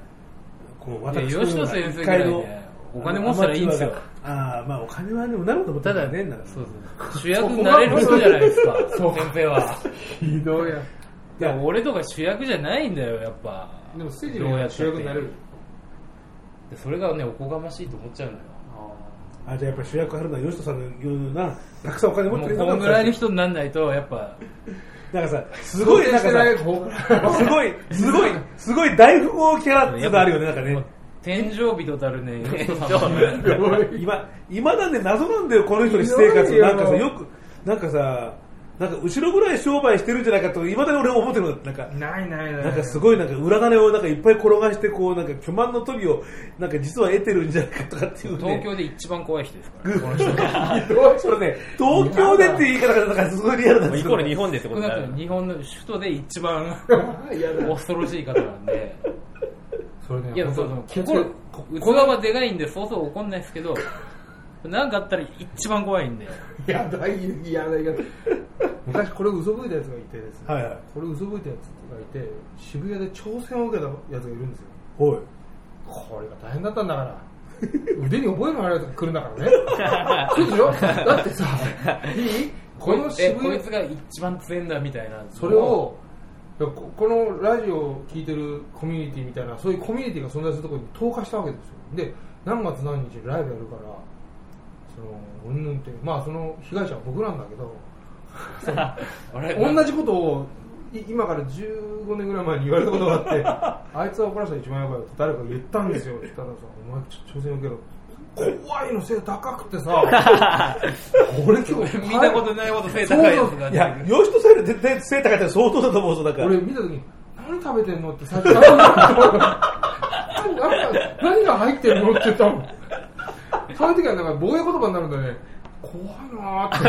こういや吉野先生ぐらいねお金持ってたらいいんですよああまあお金はねなるほどただねなんか。そうそう主役になれる人じゃないですかそう。先生は。ひどいやいや俺とか主役じゃないんだよやっぱ。でもステージの主役になれる。でそれがねおこがましいと思っちゃうのよ。あじゃあやっぱり主役張るのは吉野さんのようなたくさんお金持ってもるこんぐらいの人になんないとやっぱ。なんかさすごいなんかさすごいすごいすごい大富豪キャラっていうのあるよねなんかね天井人たるね。今今なんで謎なんだよこの人の私生活。なんかさよくなんかさなんか後ろぐらい商売してるんじゃないかといまだに俺は思ってるの。なんかないないない。なんかすごいなんか裏金をなんかいっぱい転がしてこうなんか巨万の富をなんか実は得てるんじゃないかとかっていうね。東京で一番怖い人ですから。この人がそれね。東京でって言い方がなんかすごいリアルな。んですけどイコール日本でってことになる。日本の首都で一番 恐ろしい方なんでそれねいやそう心器はでかいんでそうそう怒んないですけどなんかあったら一番怖いんで。やだいやだいやだ昔これ嘘吹いたやつがいてですね、はいはい。これ嘘吹いたやつがいて渋谷で挑戦を受けたやつがいるんですよ。おい。これが大変だったんだから。腕に覚えのあるやつが来るんだからね。そうでしょ？だってさいい？このえ渋谷こいつが一番強いんだみたいな。それをここのラジオを聞いてるコミュニティみたいなそういうコミュニティが存在するところに投下したわけですよ。で何月何日にライブやるからそのうんぬんってまあその被害者は僕なんだけど 同じことをい今から15年ぐらい前に言われたことがあってあいつは怒らせたら一番やばいよって誰かが言ったんですよ。って言ったらさお前ちょ挑戦受けろ怖いの背高くてさ。俺今日見たことないほど背高いやつがいや吉野さんより絶対背高いって相当だと思うぞだから。俺見た時に何食べてんのって最初頼んだ何が入ってるの？って言ったのそういう時はなんか防衛言葉になるんだね。怖いなーっ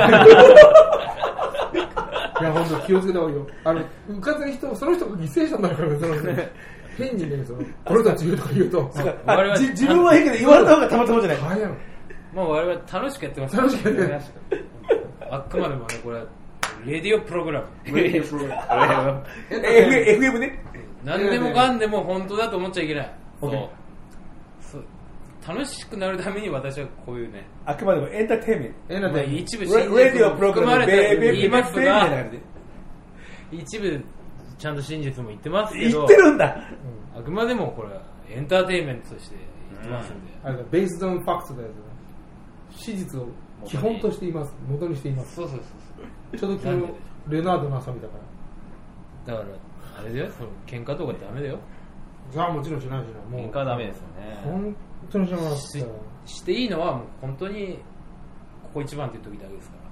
て。いや本当気をつけた方がいいよ。あのうかつに人その人が犠牲者になるからねそのね 変にねそのこの人たち言うとか言うと 自分はいいけど言われた方がたまたまじゃない。大変なのもう我々楽しくやってます。楽しくやってます。あくまでもねこれはレディオプログラム。え F- FM ね。何でもかんでも本当だと思っちゃいけない。そう OK そう楽しくなるために私はこういうね。あくまでもエンターテインメンえなまあんて一部ト真実もレディオプログラム一部ちゃんと真実も言ってますけ言どってるんだ。あくまでもこれはエンターテインメントとして言ってますんで、あれだベースドンファクトだよね。史実を基本としています。元にしています。そうそうそうちょうど今日レナードの朝見たかだからあれだよ。その喧嘩とかダメだよ。らじゃあもちろんしないしな。いもう喧嘩はダメですよね。本当にしないますししていいのはもう本当にここ一番っていう時だけですから。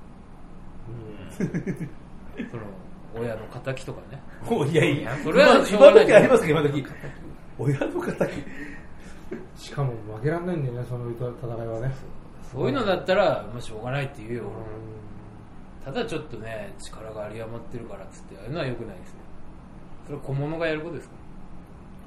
その親の敵とかね。いやいや、それは今時ありますか、今時。親の敵。しかも負けられないんだよねその戦いはね。そういうのだったら、まあ、しょうがないって言うよ、うただちょっとね力が有り余ってるからっつってやるのはよくないですね。それは小物がやることですか？ん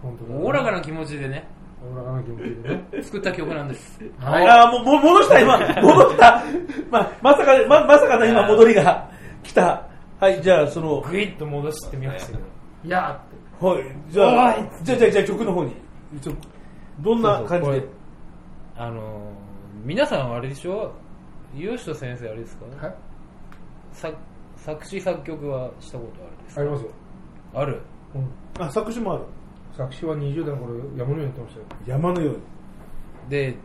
本当おおらかな気持ちでね。おおらかな気持ちでね。作った曲なんです。はい。ああ、もう、戻した、今。戻した。まあ、まさか、ま、まさかの今、戻りが来た。はい、じゃあ、その、グイッと戻してみましたけど。いやはい、じゃあ、じゃあ、じゃあ、じゃあ曲の方に。ちょどんな感じそうそうで？あのー皆さんはあれでしょ？吉人先生あれですか、はい。作作詞作曲はしたことあるんですか？ありますよ、ある？うん、あ、作詞もある。作詞は20代の頃山のようにやってましたよ。山のように。で、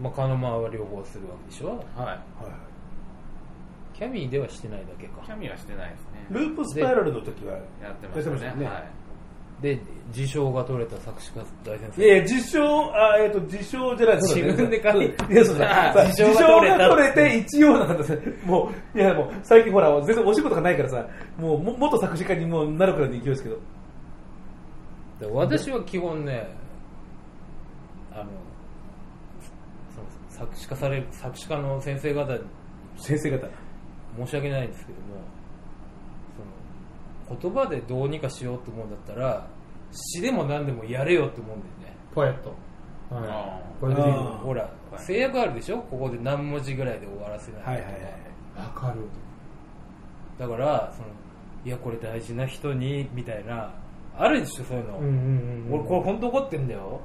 まあ、カノマは両方するわけでしょ？はいはい。キャミーではしてないだけか。キャミはしてないですね。ループスパイラルの時は、やってましたね。やってましたね。はい。で自称が取れた作詞家大先生。いや自称、あえっ、と、自称じゃない。そうだね自分で書いて。いや、そうだ。自称が取れて、一応なんです。もう、いや、もう、最近ほら、全然お仕事がないからさ、もう、も元作詞家にもうなるくらいの勢いですけど。で私は基本ねあのその作詞家される作詞家の先生方に。先生方。申し訳ないんですけどもその言葉でどうにかしようと思うんだったら詩でも何でもやれよって思うんだよね。ポエット。はあいこれでほら制約あるでしょ？ここで何文字ぐらいで終わらせないとか、はいはいはい。わかるだからそのいやこれ大事な人にみたいなあるでしょ？そういうの、うんうんうん俺これ本当怒ってんだよ。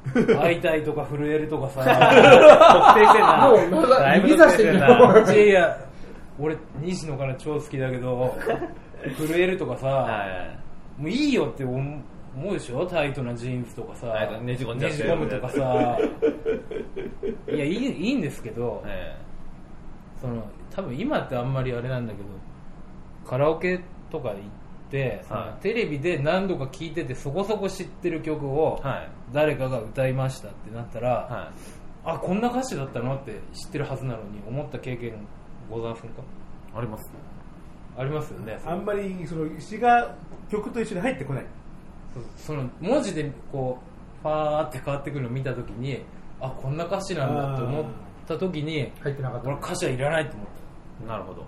会いたいとか震えるとかさ。特定してんな。もうなんかだいぶ指さしてるな。いやいや俺西野から超好きだけど 震えるとかさ、はいもういいよって思う思うでしょ？タイトなジーンズとかさ。ねじ込んじゃねじ込むとかさ。いやいいいいんですけど、えその多分今ってあんまりあれなんだけどカラオケとか行って、そのはい。テレビで何度か聴いててそこそこ知ってる曲を誰かが歌いましたってなったら、はあこんな歌詞だったのって知ってるはずなのに思った経験ございませんか。いあります。ありますよね。あんまり、その、詩が曲と一緒に入ってこない。そその文字でこうファーって変わってくるのを見た時にあこんな歌詞なんだって思った時に入ってなかった。俺歌詞はいらないと思った。なるほど。っ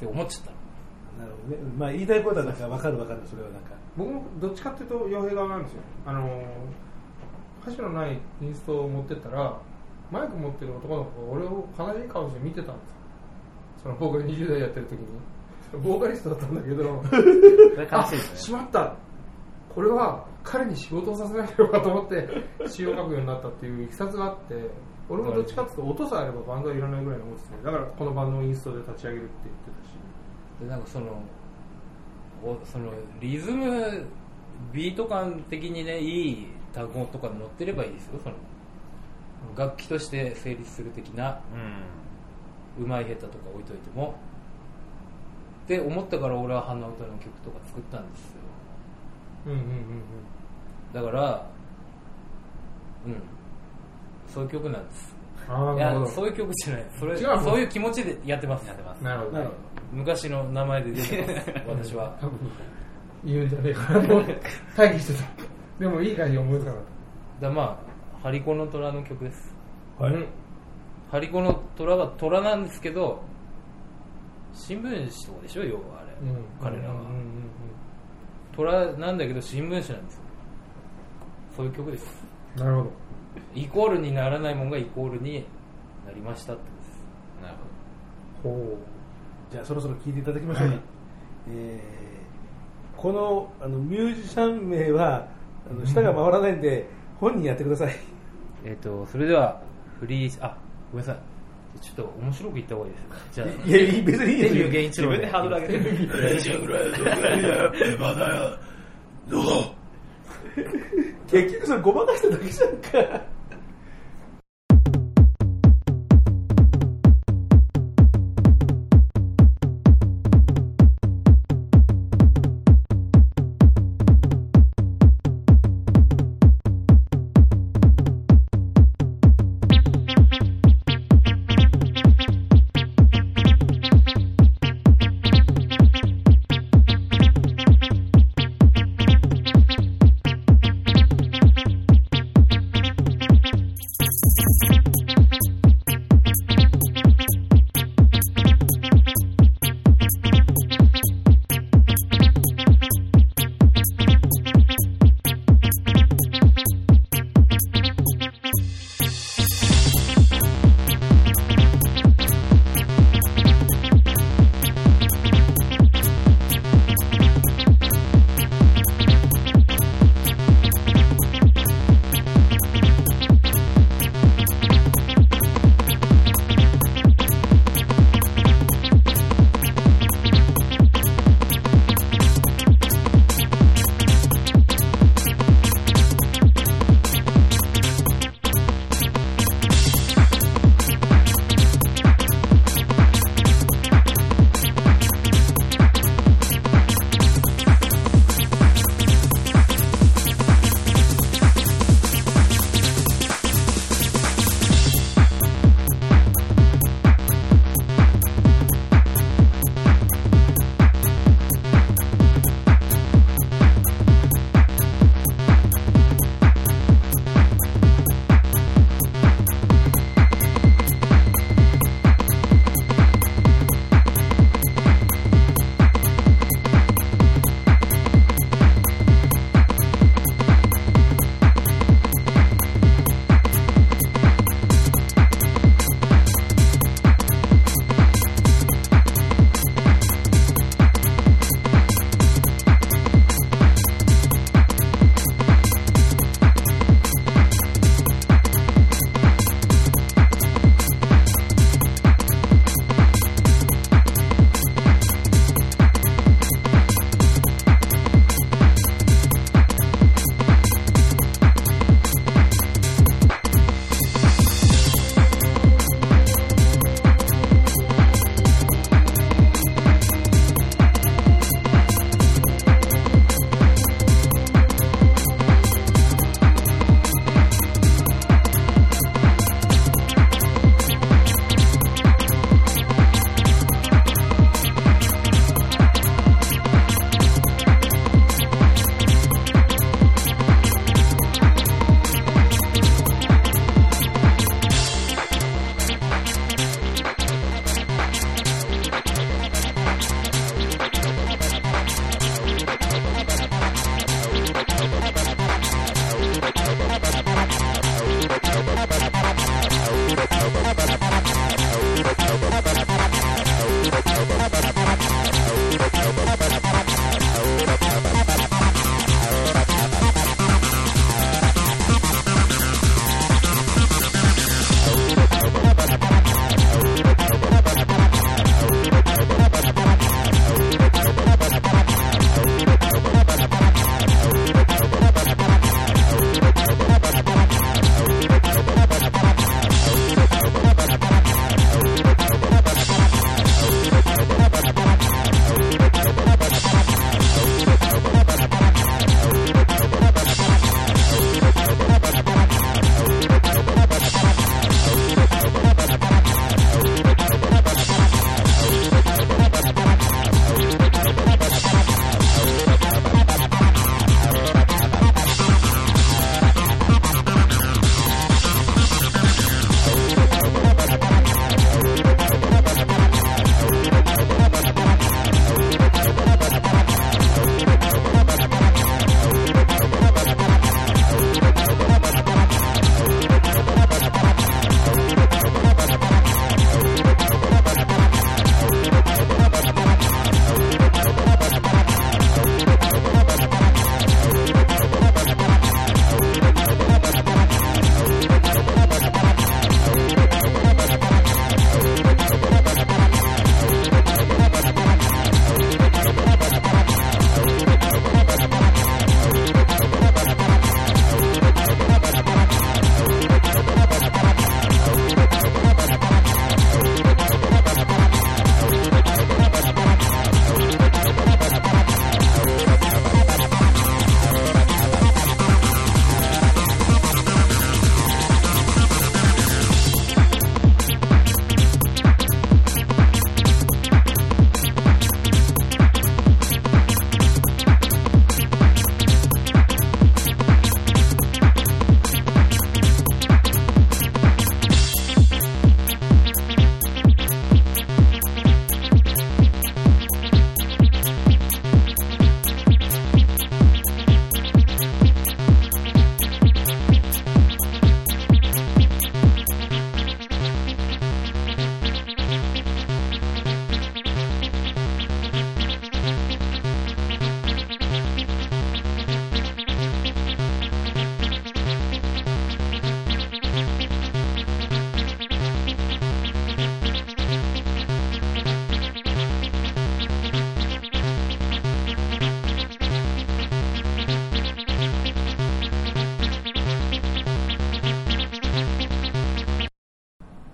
て思っちゃった。なるほどね。まあ、言いたいことはなんか分かる分かる、それはなんか。僕もどっちかっていうと傭兵側なんですよ。あの歌詞のないインストを持ってったらマイク持ってる男の子が俺を悲しい顔して見てたんですよその僕が20代やってる時に。ボーカリストだったんだけど。あしいですね。しまった。これは彼に仕事をさせなければと思って詩を書くようになったっていういきさつがあって俺もどっちかっていうと音さえあればバンドはいらないぐらいのもんですね。だからこのバンドをインストで立ち上げるって言ってたし。でなんかそのおそのリズムビート感的にねいい単語とか乗ってればいいですよ。その楽器として成立する的な。うんうまい下手とか置いといても。って思ったから俺は鼻歌の曲とか作ったんですよ。うんうんうんだからうん。そういう曲なんです。うんああいなるほど。やそういう曲じゃない。それ違うのそういう気持ちでやってます。やってます。なるほど。なるほ昔の名前で出てます。私は。多分言うんじゃねえかな。と思って待機してた。でもいい感じ思いつかなかっだまあハリコの虎の曲です。たはい。うんハリコの虎は虎なんですけど新聞紙とかでしょ？要はあれ、うん。彼らは、うんうんうん虎なんだけど新聞紙なんですよ。そういう曲です。うんなるほど。イコールにならないものがイコールになりましたってことです。なるほほじゃあそろそろ聞いていただきましょうか、えーこのあのミュージシャン名はあの舌が回らないんで本人やってください。えっ、とそれではフリーあごめんなさい。ちょっと面白く言った方がいいですか？じゃあ。いや別にいいですよ。自分でハードル上げて。る 結局それごまかしただけじゃんか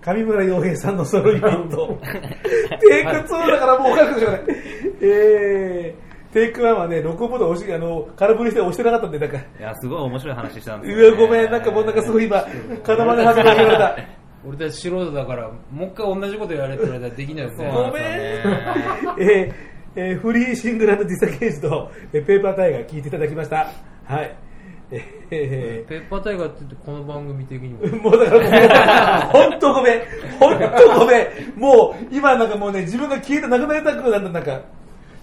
上村洋平さんのソロユニット。テイク2だからもう分かるでしょうね。えー、テイク1はね、録音ボタン押し、あの、空振りして押してなかったんで、なんか、いや、すごい面白い話したんですよ、うわ、ごめん、なんかもうなんかすごい今、塊で恥ずかしがられた。俺たち素人だから、もう一回同じこと言われたらできないですね。ごめん。えーえーフリーシングルディサケージと、えーペーパータイガー聞いていただきました。はい。えーペッパータイガーって言ってこの番組的にも。もうだから本当ごめん。本当ごめん。もう、今なんかもうね、自分が消えてなくなりたくなった、なんか、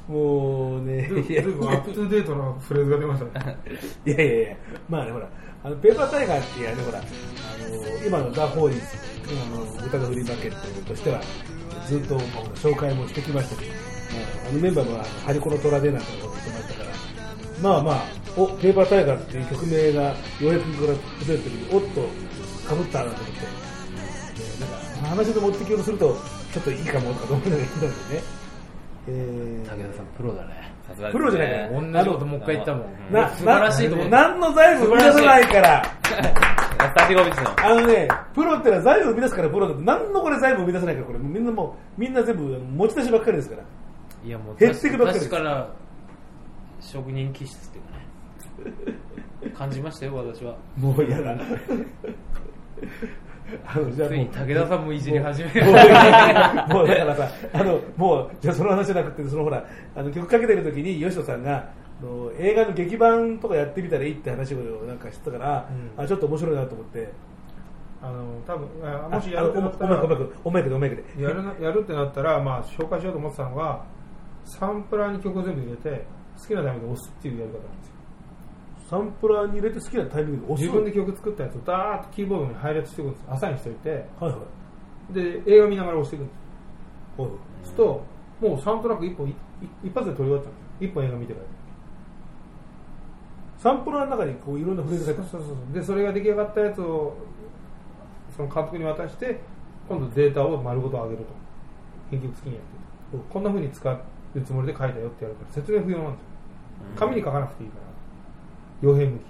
もうね、アップトゥデートなフレーズが出ましたね。いやいやいや、まあね、ほら、あのペーパータイガーってあの、ほら、あの今のザ・ホーリーズ、あの歌のフリーマーケットとしては、ずっと、紹介もしてきましたけど、あのメンバーもあのハリコの虎でなんてことから、まあまあ、お、ペーパータイガーっていう曲名がようやくから出てる時に、おっと、かぶったなと思って、でなんか、話で持ってきようとすると、ちょっといいかもとかと思いながら言ってたんですよね。えー武田さん、プロだね。プロじゃないから同じこともう一回言ったもん。な、素晴らしいと思う。何の財布生み出さないから。スタジオビスの。あのね、プロってのは財布生み出すからプロだって、何のこれ財布生み出さないから、これ、みんなもう、みんな全部持ち出しばっかりですから。いやもう減っていくばっかりです確から職人気質っていうかね。感じましたよ私は。もう嫌だ。あの、じゃあついに武田さんもいじり始めもうるもうだからさ、あの、もう、じゃあその話じゃなくて、そのほら、あの曲かけてる時に、吉野さんが、あの映画の劇版とかやってみたらいいって話をなんかしてたから、うん。あちょっと面白いなと思って、あの、多分ああもしやるってなったら、あおお前く、で、お前くで。やるなやるってなったら、まあ、紹介しようと思ってたのが、サンプラーに曲を全部入れて、好きなタイミングで押すっていうやり方なんですよ。サンプラーに入れて好きなタイミングで押す自分で曲作ったやつをダーッとキーボードに配列していくんです。アサインしておいて、はいはい。で、映画見ながら押していくんです。はいはいすると、もうサウンドトラック一本いい一発で撮り終わったんですよ。一本映画見てから。サンプラーの中にこういろんなフレーズがそうそうそうでそれが出来上がったやつをその監督に渡して今度データを丸ごと上げると編曲付きにやってるこんな風に使うつもりで書いたよってやるから説明不要なんですよ。紙に書かなくていいから。傭兵向き。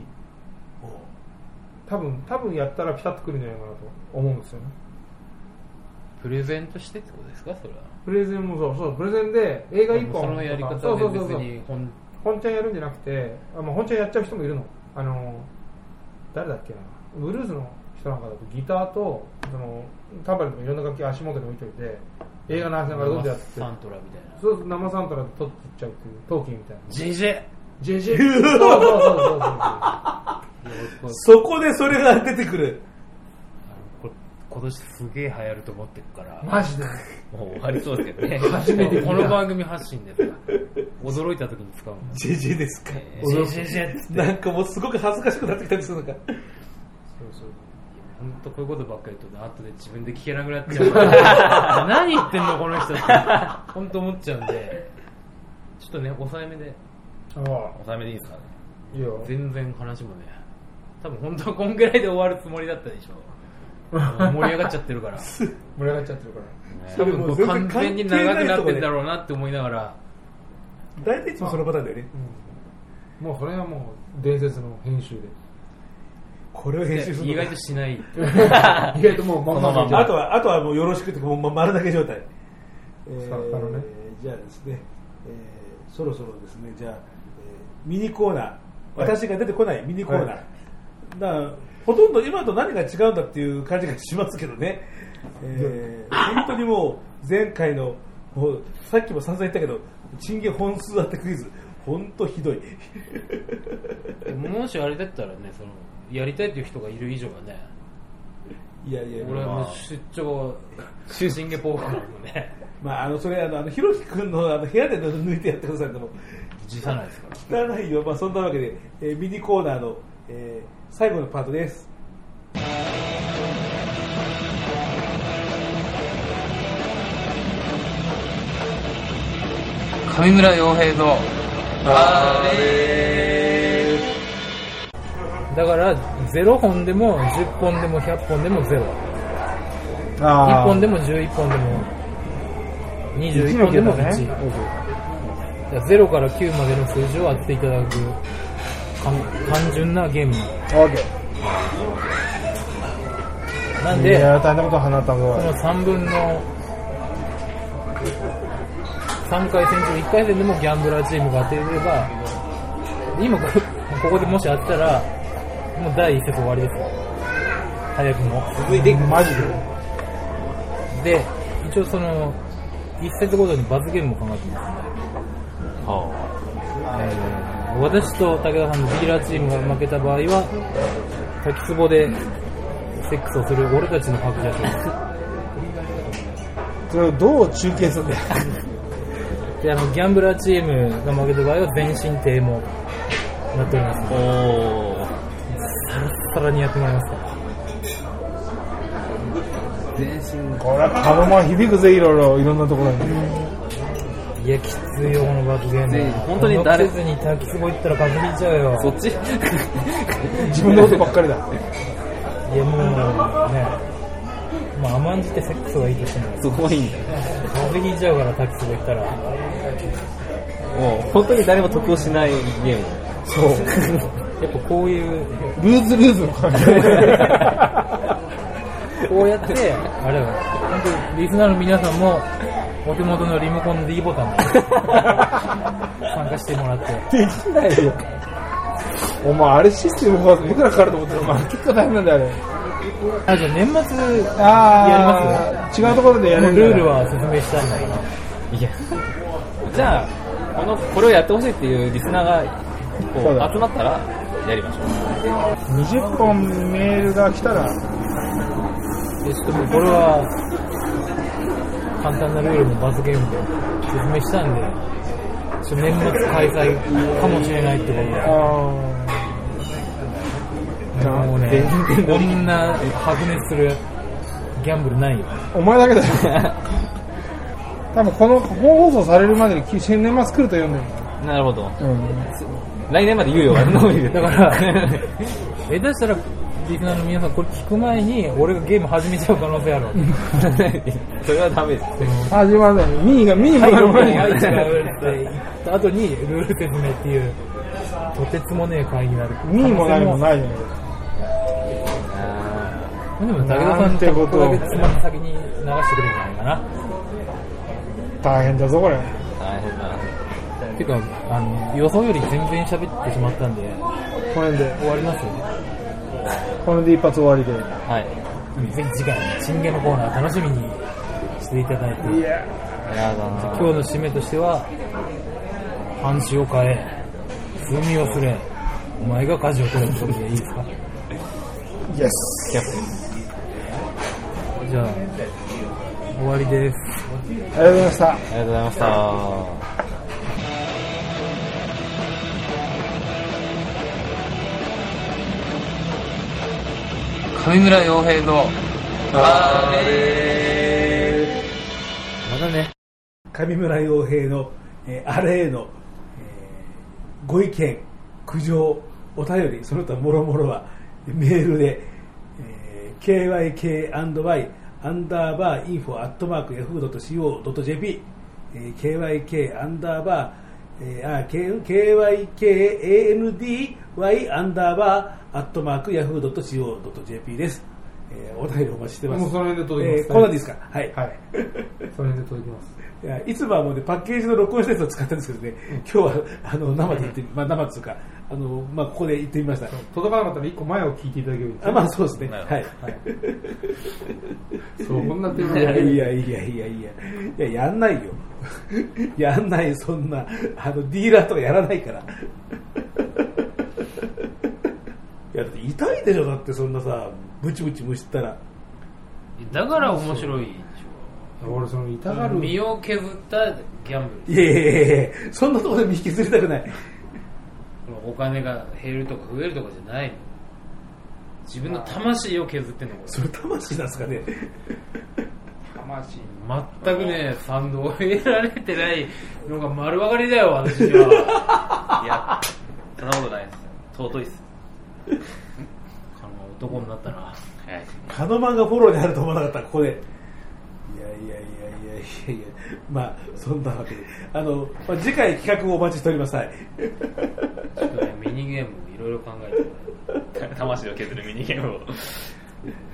多分多分やったらピタッとくるんじゃないかなと思うんですよね。プレゼントしてってことですか？それは。プレゼンもそうそうプレゼンで映画一本そのやり方で別に本。本ちゃんやるんじゃなくてあ、まあ、本ちゃんやっちゃう人もいるの。あの誰だっけな。ブルースの人なんかだとギターとそのタンバリンとかいろんな楽器足元に置いといて映画の話しながらどんどんやって。サントラみたいな。そうそう生サントラで撮っちゃうっていうトーキーみたいな JJ ジェジェ。そうそうそうそうそうそこでそれが出てくる。今年すげえ流行ると思ってるから。マジで。もう終わりそうですけどね。初めてこの番組発信で。すから驚いた時に使うの。JJ ですか？JJ っつって。なんかもうすごく恥ずかしくなってきたんですよ、なんか。そうそう本当こういうことばっかり言うと後で自分で聞けなくなっちゃう。か ら何言ってんのこの人って。本当思っちゃうんで。ちょっとね抑えめで。あ抑えめでいいですかね。あいいよ全然話もね。多分本当はこんぐらいで終わるつもりだったでしょ。盛り上がっちゃってるから。盛り上がっちゃってるから。多分こう完全に長くなってんだろうなって思いながら大体いつもそのパターンだよね。もうそれはもう伝説の編集でこれを編集する意外としない。意外ともうまんままんま。あとは、あとはもうよろしくって、もうま丸投げ状態。えーね。じゃあですね、えーそろそろですね、じゃあ、えーミニコーナー、私が出てこないミニコーナー。はい。だからほとんど今と何が違うんだっていう感じがしますけどね。えー本当にもう前回の、もうさっきも散々言ったけど、賃金本数当てクイズ、本当ひどい。もしあれだったらねそのやりたいっていう人がいる以上はねいやいや、俺はもう出張終身下ポーカーもね まあ、あの、それ、あの、あのひろき君のあの部屋で抜いてやってくださいっても、辞さないですから汚いよ。まあ、そんなわけで、えーミニコーナーの、えー最後のパートです。上村洋平のだから0本でも10本でも100本でも0 1本でも11本でも21本でも1、じゃあ0から9までの数字を当てていただく単単純なゲーム。なんで、いや、大変なこの3分の3回戦中1回戦でもギャンブラーチームが当てれば、今こここでもし当てたら、もう第1節終わりですよ。早くも。続いて、マジで。で、一応その、1節ごとに罰ゲームも考えてますんで、えー私と武田さんのディーラーチームが負けた場合は、滝壺でセックスをする俺たちの白状です。それをどう中継するんだよ。で、あの、ギャンブラーチームが負けた場合は全身低もなっておりますので、おー。サラッサラにやってもらいますから。これは響くぜ、いろいろ、いろんなところに。いや、きついよ、この罰ゲーム。本当に誰？この季節に滝壺行ったら風邪ひいちゃうよ。そっち？自分のことばっかりだ。いや、もうね、まあ甘んじてセックスはいいとしても、すごいんだよ。風邪ひいちゃうから滝壺行ったら。もう、本当に誰も得をしないゲーム。そう。やっぱこういう、ルーズルーズの感じ。こうやって、あれは、本当リスナーの皆さんも、お手元のリモコンの D ボタンで参加してもらって。できないよ。お前、あれシステムがいくらかかると思ってるお前、結構大変なんだよ、あれ。あ、じゃあ年末、あやります？違うところでやるルールは説明したんだから。いや。じゃあ、この、これをやってほしいっていうリスナーが、こう、集まったら、やりましょう。20本メールが来たら、でちょっともうこれは、簡単なルールも罰ゲームで説明したんで、ちょ年末開催かもしれないってことで。もうね、こんな白熱するギャンブルないよ。お前だけだよ。多分この本放送されるまでに年末来ると読んでるなるほど。うん。来年まで猶予が伸びる。だから、下手したら、リスナーの皆さん、これ聞く前に、俺がゲーム始めちゃう可能性あるわけ。それはダメです。始まるのに、ミーが、ミーはい、も了解、はい、違う前にって言った後に、ルール説明っていう、とてつもねえ会議になる。ミーも何もないじゃないでも、武田さんなんてとことだけつまみ先に流してくれるんじゃないかな。大変だぞ、これ。大変だ。ていうか、あの、予想より全然喋ってしまったんで、この辺で、終わりますよ。この辺で一発終わりで。はい。ぜひ次回、チンゲのコーナー楽しみにしていただいて、いや、やだな今日の締めとしては、半紙を変え、数味をすれ、お前が舵を取れってことでいいですか？イエス。キャプテン。じゃあ、終わりです。ありがとうございました。ありがとうございました。上村洋平の、またね、上村洋平の、えーあれへの、えーご意見、苦情、お便り、その他もろもろはメールで、えー kyk&y アンダーバーインフォアットマーク yahoo.co.jp、えー kyk アンダーバー、えーあ kykandy アンダーバーアットマーク yahoo.co.jp です。えーお便りお待ちしてます。もうその辺で届きますえーこんなんでいいですか？はい。はい。その辺で届きます。いやいつもはもうね、パッケージの録音したやつを使ったんですけどね、今日はあの生で言ってみ、まあ、生っていうか、あのまあ、ここで言ってみました。届かなかったら一個前を聞いていただけるんですあまあそうですね。なるほどはい。そう、こんな手いやいやいやいやいやいや、いや、やんないよ。やんない、そんな、あの、ディーラーとかやらないから。いや、だって痛いでしょ、だってそんなさ、ブチブチむしったら。だから面白い俺、その、痛ょ。がる。身を削ったギャンブル。いやいやいやいやそんなところで身引きずりたくない。お金が減るとか増えるとかじゃないの。自分の魂を削ってんの、こそれ魂なんですかね。魂。れ。全くね、賛同を得られてないのが丸分かりだよ、私は。いや、そんなことないです。尊いっす。男になったら。はい。カノマンがフォローに入ると思わなかった、ここで。いやいやいやいやいや、まあ、そんなわけで。あの、まあ、次回企画をお待ちしております。はい。ちょっとね、ミニゲームいろいろ考えて。魂を削るミニゲームを。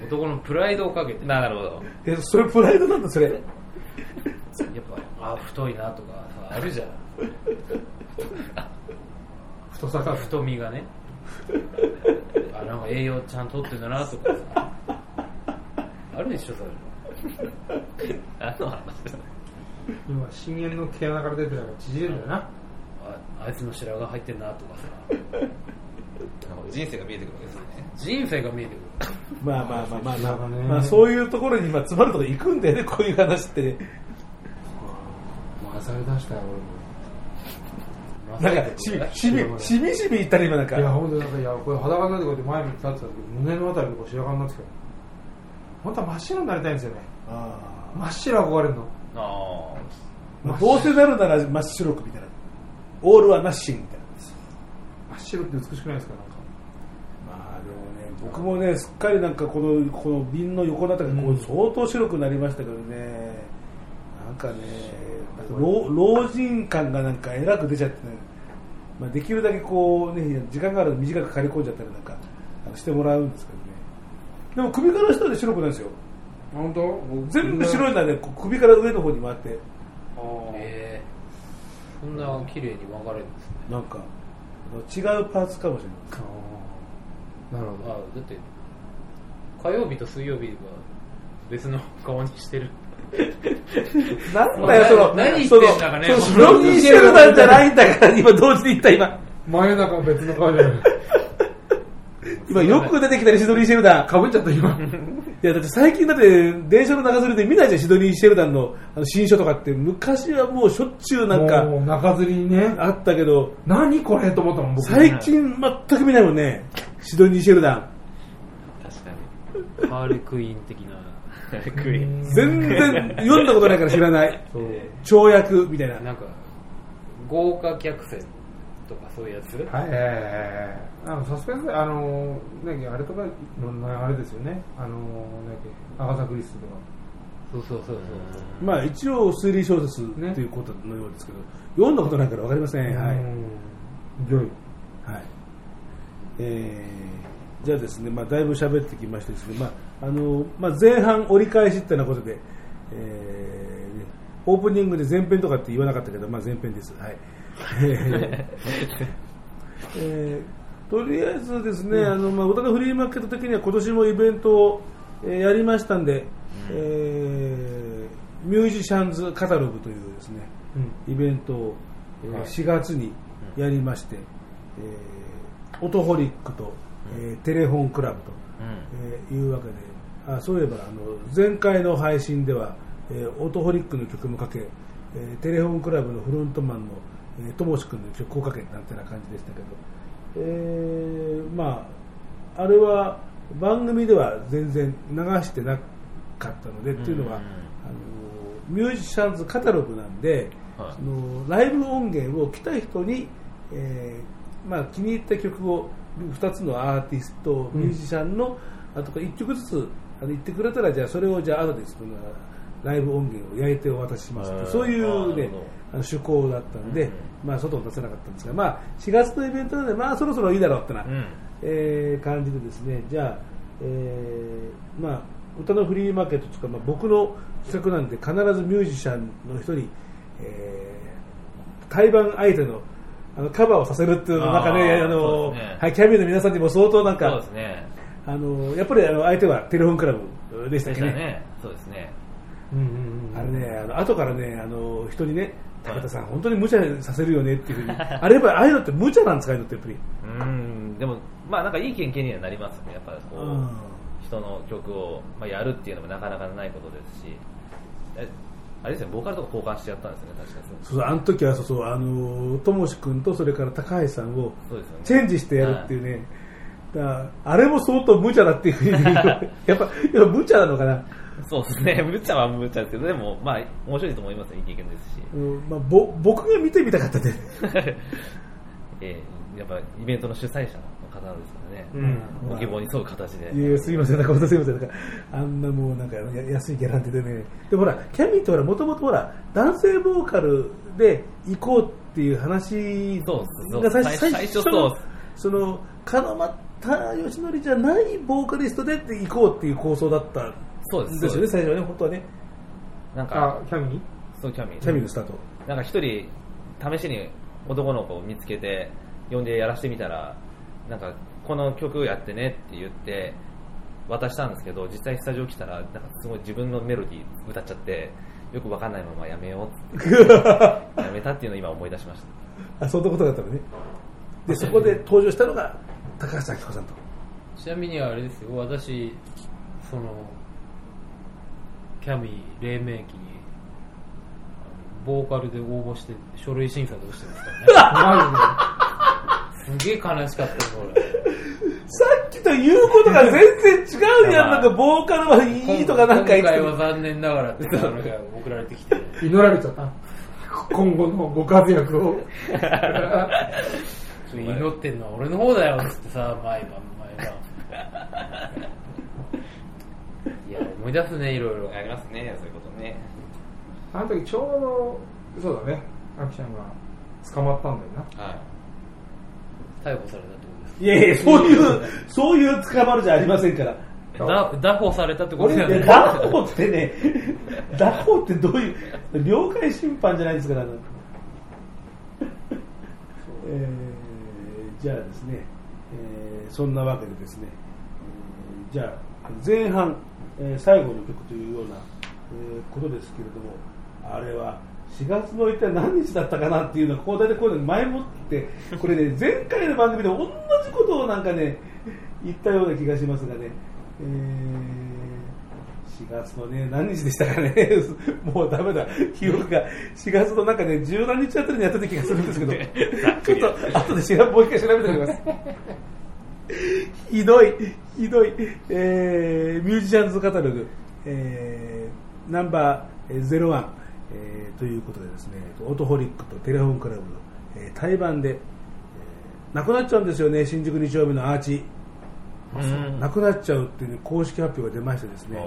男のプライドをかけてなるほど。えそれプライドなんだそれやっぱあ太いなとかあるじゃん太さが太みがねあなんか栄養ちゃんとってんだなとかさあるでしょそれあの話今深淵の毛穴から出てるから縮れるんだよな。ああいつの白髪入ってんなとかさ。人生が見えてくるわけですよね。人生が見えてくる。まあまあまあまあ、まあね。まあ、そういうところに今詰まるところ行くんだよねこういう話ってね回され出したよなんかししみしみしみ言ったら今なんか俺もいや本当なんかいやこれ裸になってこうやって前見て立ってた時胸のあたりでこう白髪になってきた本当は真っ白になりたいんですよね。あ真っ白憧れるの。ああ。どうせなるなら真っ白くみたいな。オールはナッシングみたいな。真っ白って美しくないですかなんか。まあでもね僕もねすっかりなんかこのこの瓶の横のあたりがこう相当白くなりましたけどね、なんかね老老人感がなんかえらく出ちゃってね、まあ、できるだけこうね時間があるの短く刈り込んじゃったりなんかしてもらうんですけどねでも首から下で白くないですよ。本当？全部白いのはね。首から上の方に回って。あー。ええそんな綺麗に分かれるんですね。なんか違うパーツかもしれない。ですあー。なるほあだって火曜日と水曜日は別の顔にしてる。なんだよ、その、何言ってんだかね。その、そのロニー・シェルダンじゃないんだから、今同時に言った、今。真夜中は別の顔じゃない今よく出てきたね、シドニー・シェルダン。かぶっちゃった今 いや、だって最近だって、電車の中吊りで見ないじゃん、シドニー・シェルダンのあの新書とかって。昔はもうしょっちゅうなんか、もう中吊りにねあったけど、何これと思ったもん僕最近全く見ないもんね、シドニー・シェルダン。確かハーレクイーン的なに。クイーン。全然読んだことないから知らない。そう跳躍みたいな。なんか豪華客船とかそういうやつはいはいはいはいあのサスペンスあのなんだっけあれとかのあれですよねあのなんだっけアガサ・クリストとかそうそうそうそうまあ一応推理小説ねということのようですけど、読んだことないからわかりません。はい。うん良いはい。えー、じゃあですね、まあ、だいぶ喋ってきましてですね、まあ、あの、まあ、前半折り返しってなことで、えーねオープニングで前編とかって言わなかったけど、まあ、前編です。はい。えーとりあえずですね、あの、まあ、歌のフリーマーケット的には今年もイベントを、えーやりましたんで、えーミュージシャンズカタログというですね、イベントを、えーはい。4月にやりまして、えーオトホリックと、えーテレフォンクラブと、えーいうわけであそういえばあの前回の配信では、えーオトホリックの曲もかけ、えーテレフォンクラブのフロントマンの、えー、ともし君の曲をかけなんてな感じでしたけど、えーまああれは番組では全然流してなかったので、っていうのは、うんあのミュージシャンズカタログなんで、はい。そのライブ音源を来た人に、えーまあ、気に入った曲を2つのアーティスト、ミュージシャンの、あとか1曲ずつあの言ってくれたらじゃあそれをじゃあ後でそのライブ音源を焼いてお渡ししますそういう、ね趣向だったんで、うんまあ、外を出せなかったんですが、まあ、4月のイベントなので、まあ、そろそろいいだろうってな、うん。えー感じでですねじゃあ、えーまあ、歌のフリーマーケットというか、まあ、僕の企画なんで必ずミュージシャンの一人、えー対バン相手のあのカバーをさせるっていうのなんかねあのねはい、キャビンの皆さんにも相当なんそうかですね。あのやっぱりあの相手はテレフォンクラブでしたっけね。そうですね。うんうんうんあれね、あの後からね、あの人にね、高田さん、本当に無茶させるよねっていうふうに、あれやっぱりああいうのって無茶なんですか、あのってやっぱり。うん。でも、まあなんかいい経験にはなりますね。やっぱりこう、うん人の曲を、まあ、やるっていうのもなかなかないことですし、えあれですね、ボーカルとか交換してやったんですよね、確かに。そうそうあの時はそうそうあのともし君とそれから高橋さんを。チェンジしてやるっていうね、だからあれも相当無茶だっていうふうに やっぱやっぱ無茶なのかな、そうですね、無茶は無茶ですけど、でも、まあ、面白いと思いますね、いい経験ですし。うん。まあ、ぼ僕が見てみたかったで、えーやっぱイベントの主催者の方ですからね、うん。ご希望に沿う形で。いやすいませんなんか本当すいません。なんかあんなもうなんかや安いギャランティでね。でもほらキャミーってほらもともとほら男性ボーカルで行こうっていう話が最最最最初初のそうその門松田義則じゃないボーカリストで行こうっていう構想だった。んそうです。ですよね、最初はね、本当はね、なんかあキャミー？そうキャミキャミのスタート。なんか一人試しに男の子を見つけて呼んでやらせてみたらなんかこの曲やってねって言って渡したんですけど実際スタジオ来たらなんかすごい自分のメロディー歌っちゃってよくわかんないままやめようって。やめたっていうのを今思い出しました。あ、そんなことだったのね。で、そこで登場したのが、高橋明子さんと。ちなみにあれですよ私そのキャミー黎明期にボーカルで。応募して書類審査で落ちてますからねすげえ悲しかったよ俺さっきと言うことが全然違うやん。なんか、ボーカルはいいとかなんか言って今回は残念ながらってが送られてきて祈られちゃった今後のご活躍を祈ってんのは俺の方だよっつってさ毎晩毎晩いや思い出すねいろいろ。ありますねそういうことね。あの時ちょうどそうだね。アキちゃんが捕まったんだよはい。逮捕されたってことですいやいや、そういう、そういう捕まるじゃありませんから。だ拿捕されたってことだよねいやダホってね、ダホってどういう、了解審判じゃないですから、えーじゃあですね、えーそんなわけでですね、えーじゃあ前半、えー最後の曲というような、えーことですけれども、あれは4月の一体何日だったかなっていうのは、こう大体こういうの前もって、これね、前回の番組で同じことをなんかね、言ったような気がしますがね、えー4月のね、何日でしたかね、もうダメだ、記憶が、4月のなんかね、十何日あたりにやってた気がするんですけど、ちょっと後で調べもう一回調べてみます。ひどい、ひどい、えーミュージシャンズカタログ、えーナンバー01、えーということでですね、オートホリックとテレフォンクラブの、えー対バンで、えーなくなっちゃうんですよね、新宿2丁目のアーチ。なくなっちゃうっていう、ね、公式発表が出ましてですね、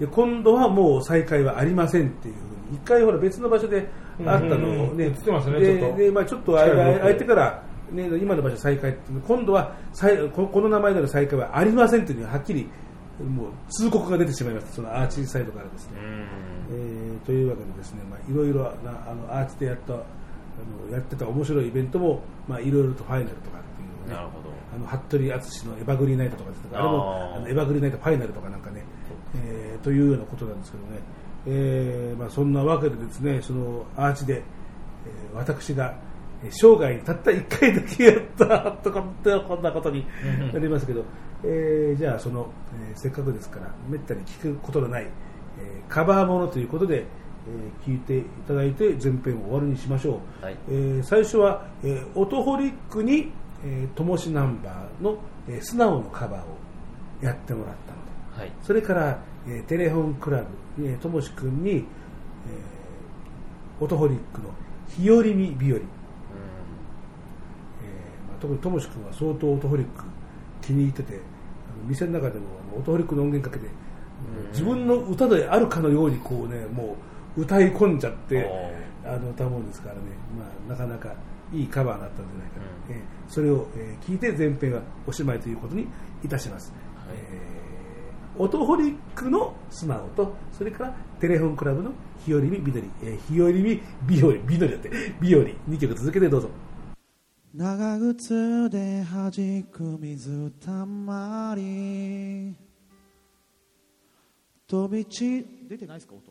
で今度はもう再開はありませんっていうふうに、一回ほら別の場所であったのをうんうんうん。ね、ねでちょっと。でまあ、ちょっと近い間僕空いてから、ね、今の場所再開今度は再ここの名前での再開はありませんというのははっきりもう通告が出てしまいました、そのアーチサイドからですね。えーというわけでですね、まあ、いろいろなあのアーチでやったあのやってた面白いイベントも、まあ、いろいろとファイナルとかっていうね。なるほど。あの服部淳のエバグリーナイトとかですとかあれもあのエバグリーナイトファイナルとかなんかね、えーというようなことなんですけどね、えーまあ、そんなわけでですねそのアーチで、えー私がえー生涯にたった1回だけやったとかってこんなことになりますけど、えーじゃあその、えーせっかくですからめったに聞くことのない、えーカバーものということで、えー聞いていただいて前編を終わりにしましょう、はい。えー最初は、えーオトホリックに、えー、ともしナンバーの、えー素直のカバーをやってもらったのとはい。それから、えーテレフォンクラブ、えーともし君に、えー、オトホリックの日和見日和、特にともし君は相当オトホリック気に入っててあの店の中でもオトホリックの音源かけて自分の歌であるかのようにこうねもう歌い込んじゃってあの歌もんですからね、まあ、なかなかいいカバーになったんじゃないかな、えーそれを、えー聞いて前編はおしまいということにいたします、えーオトホリックの素直とそれからテレフォンクラブの日和見美どり、えー日和見美より美どりだって。美より2曲続けてどうぞ長靴で弾く水たまり。飛び散出てないですか音？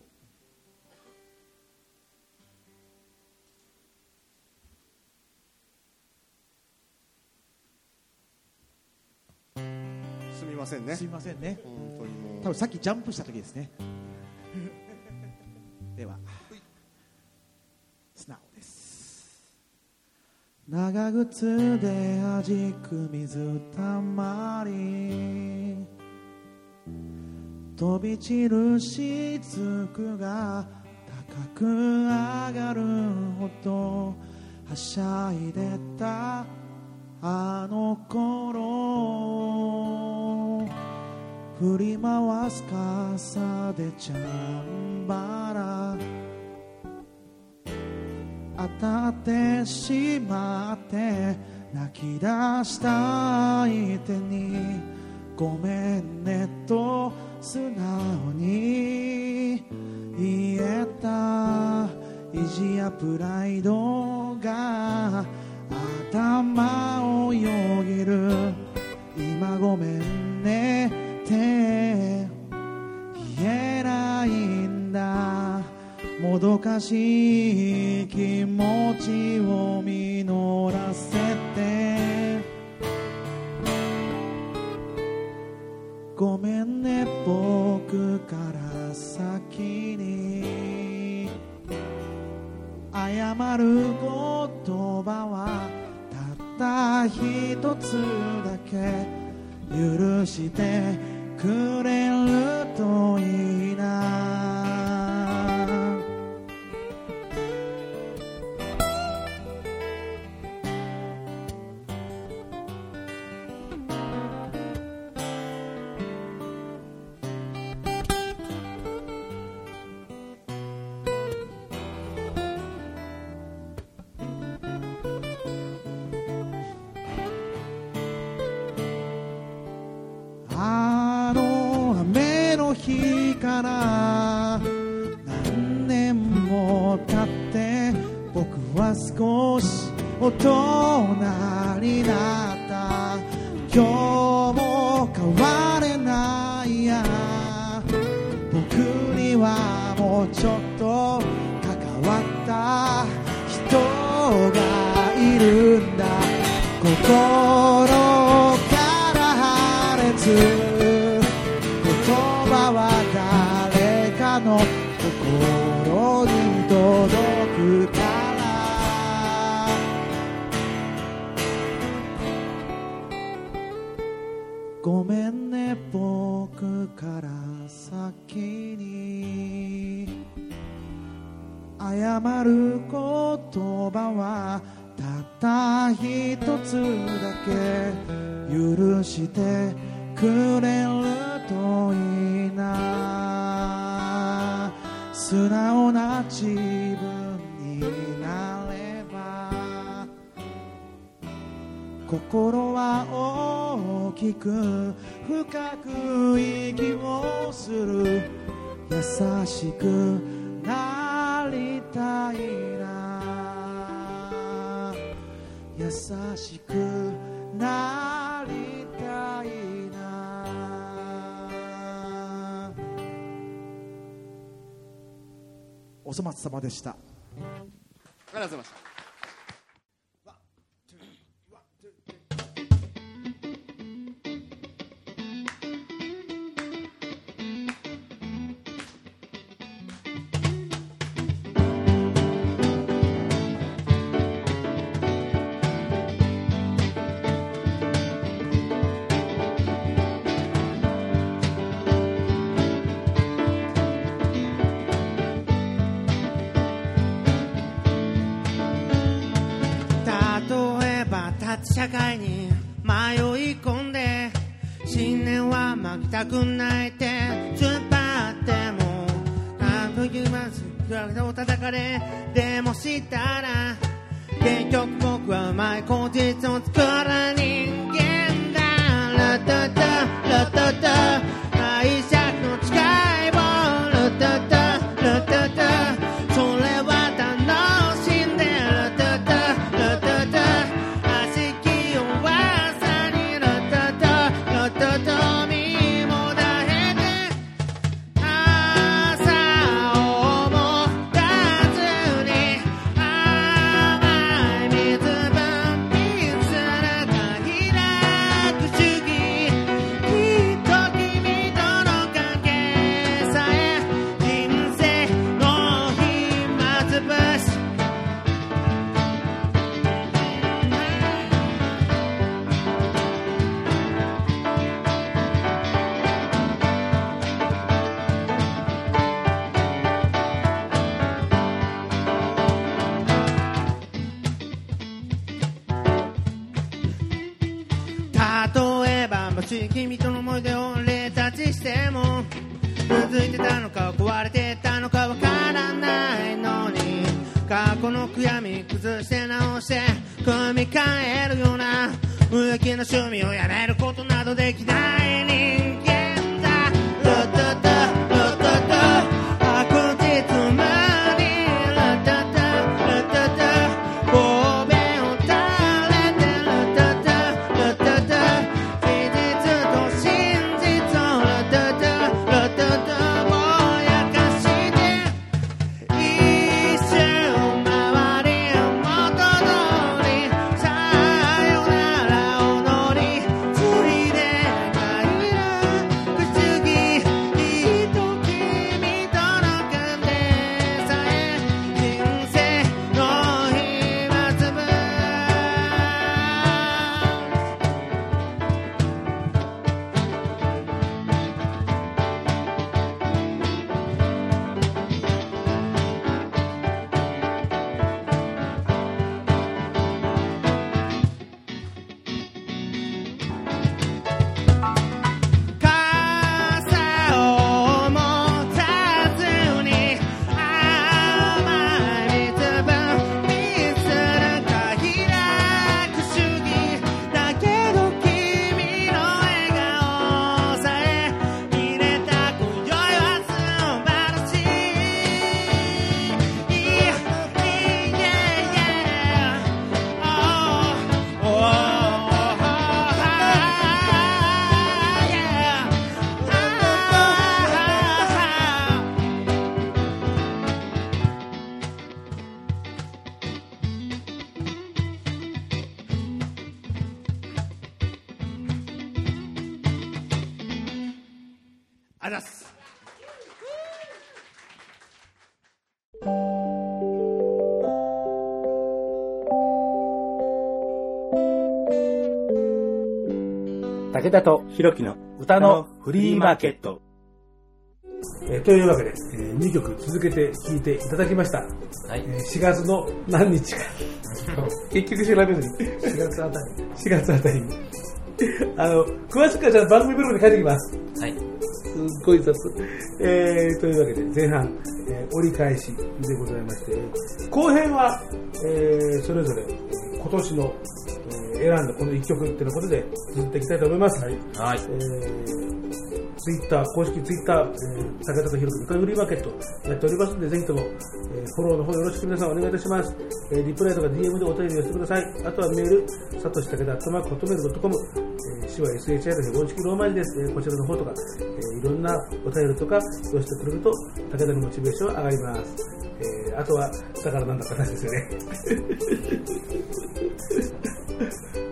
すみませんね。すいませんね。本当にもう。多分さっきジャンプした時ですね。では素直です長靴で弾く水たまり飛び散る雫が高く上がるほどはしゃいでた。あの頃振り回す傘でチャンバラ。当たってしまって泣き出した相手にごめんねと素直に言えた。意地やプライドが頭をよぎる。今ごめんねって言えないんだ。もどかしい気持ちを実らせて。ごめんね僕から先に。謝る言葉はたった一つだけ。許してくれるといいな。雨の日から何年も経って僕は少し大人になった。今日も変われないや。僕にはもうちょっと関わった人がいるんだ。心かつだけ許してくれるといいな。素直な自分になれば。心は大きく深く息をする。優しくなりたいな。優しくなりたいな。お粗末様でした。ありがとうございました。ば立ち社会に迷い込んで信念は負けたくないって突っ張ってもあというまず体を叩かれでもしたら結局僕はうまい口実を作る。武田とひろきの歌のフリーマーケット。えーというわけで、え2曲続けて聴いていただきました。はいえー4月の何日か。結局調べずに。4月あたり4月あたりに。あの、詳しくはじゃあ番組ブログに書いてきます。はい。すっごい雑。えー、というわけで、前半、えー折り返しでございまして、後編は、えーそれぞれ、えー今年の、えー選んだこの1曲っていうことで、続っていきたいと思います。はい。はい。えーツイッター、公式ツイッター、えー、武田とひろく歌フリーマーケットやっておりますので、ぜひとも、えーフォローの方よろしく皆さんお願いいたします。えーリプライとか DM でお便りをしてください。あとはメール、さとし武田、アットマーク、ホットメールドットコム、えー、手話 SHI の非公式ローマ字です。えーこちらの方とか、えーいろんなお便りとか寄せてくれると、武田のモチベーション上がります。えーあとは、だからなんだか話ですよね。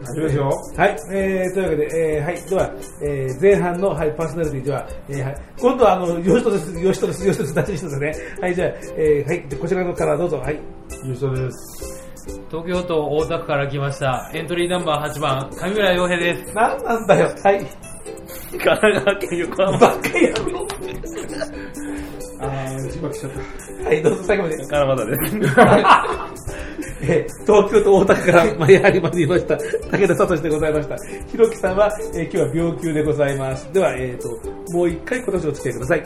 始めましょう はい、えー、というわけで、えー、はい、では、えー、前半の、はい、パーソナリティでは、えー、はい、今度は、あの、よしとです、よしとです、よしとです、出し人ですね。はい、じゃあ、えー、はい、でこちらのからどうぞ、はい。優勝です東京都大田区から来ました。エントリーナンバー8番、上村洋平です。なんなんだよ、はい。神奈川県横浜ばっかりやろ。あー自爆しちゃったはい、どうぞ最後まで。からまだです。えー東京都大田区から前張りまでいました、武田聡でございました。ひろきさんは、えー今日は病休でございます。では、えっ、と、もう一回今年お付き合いください。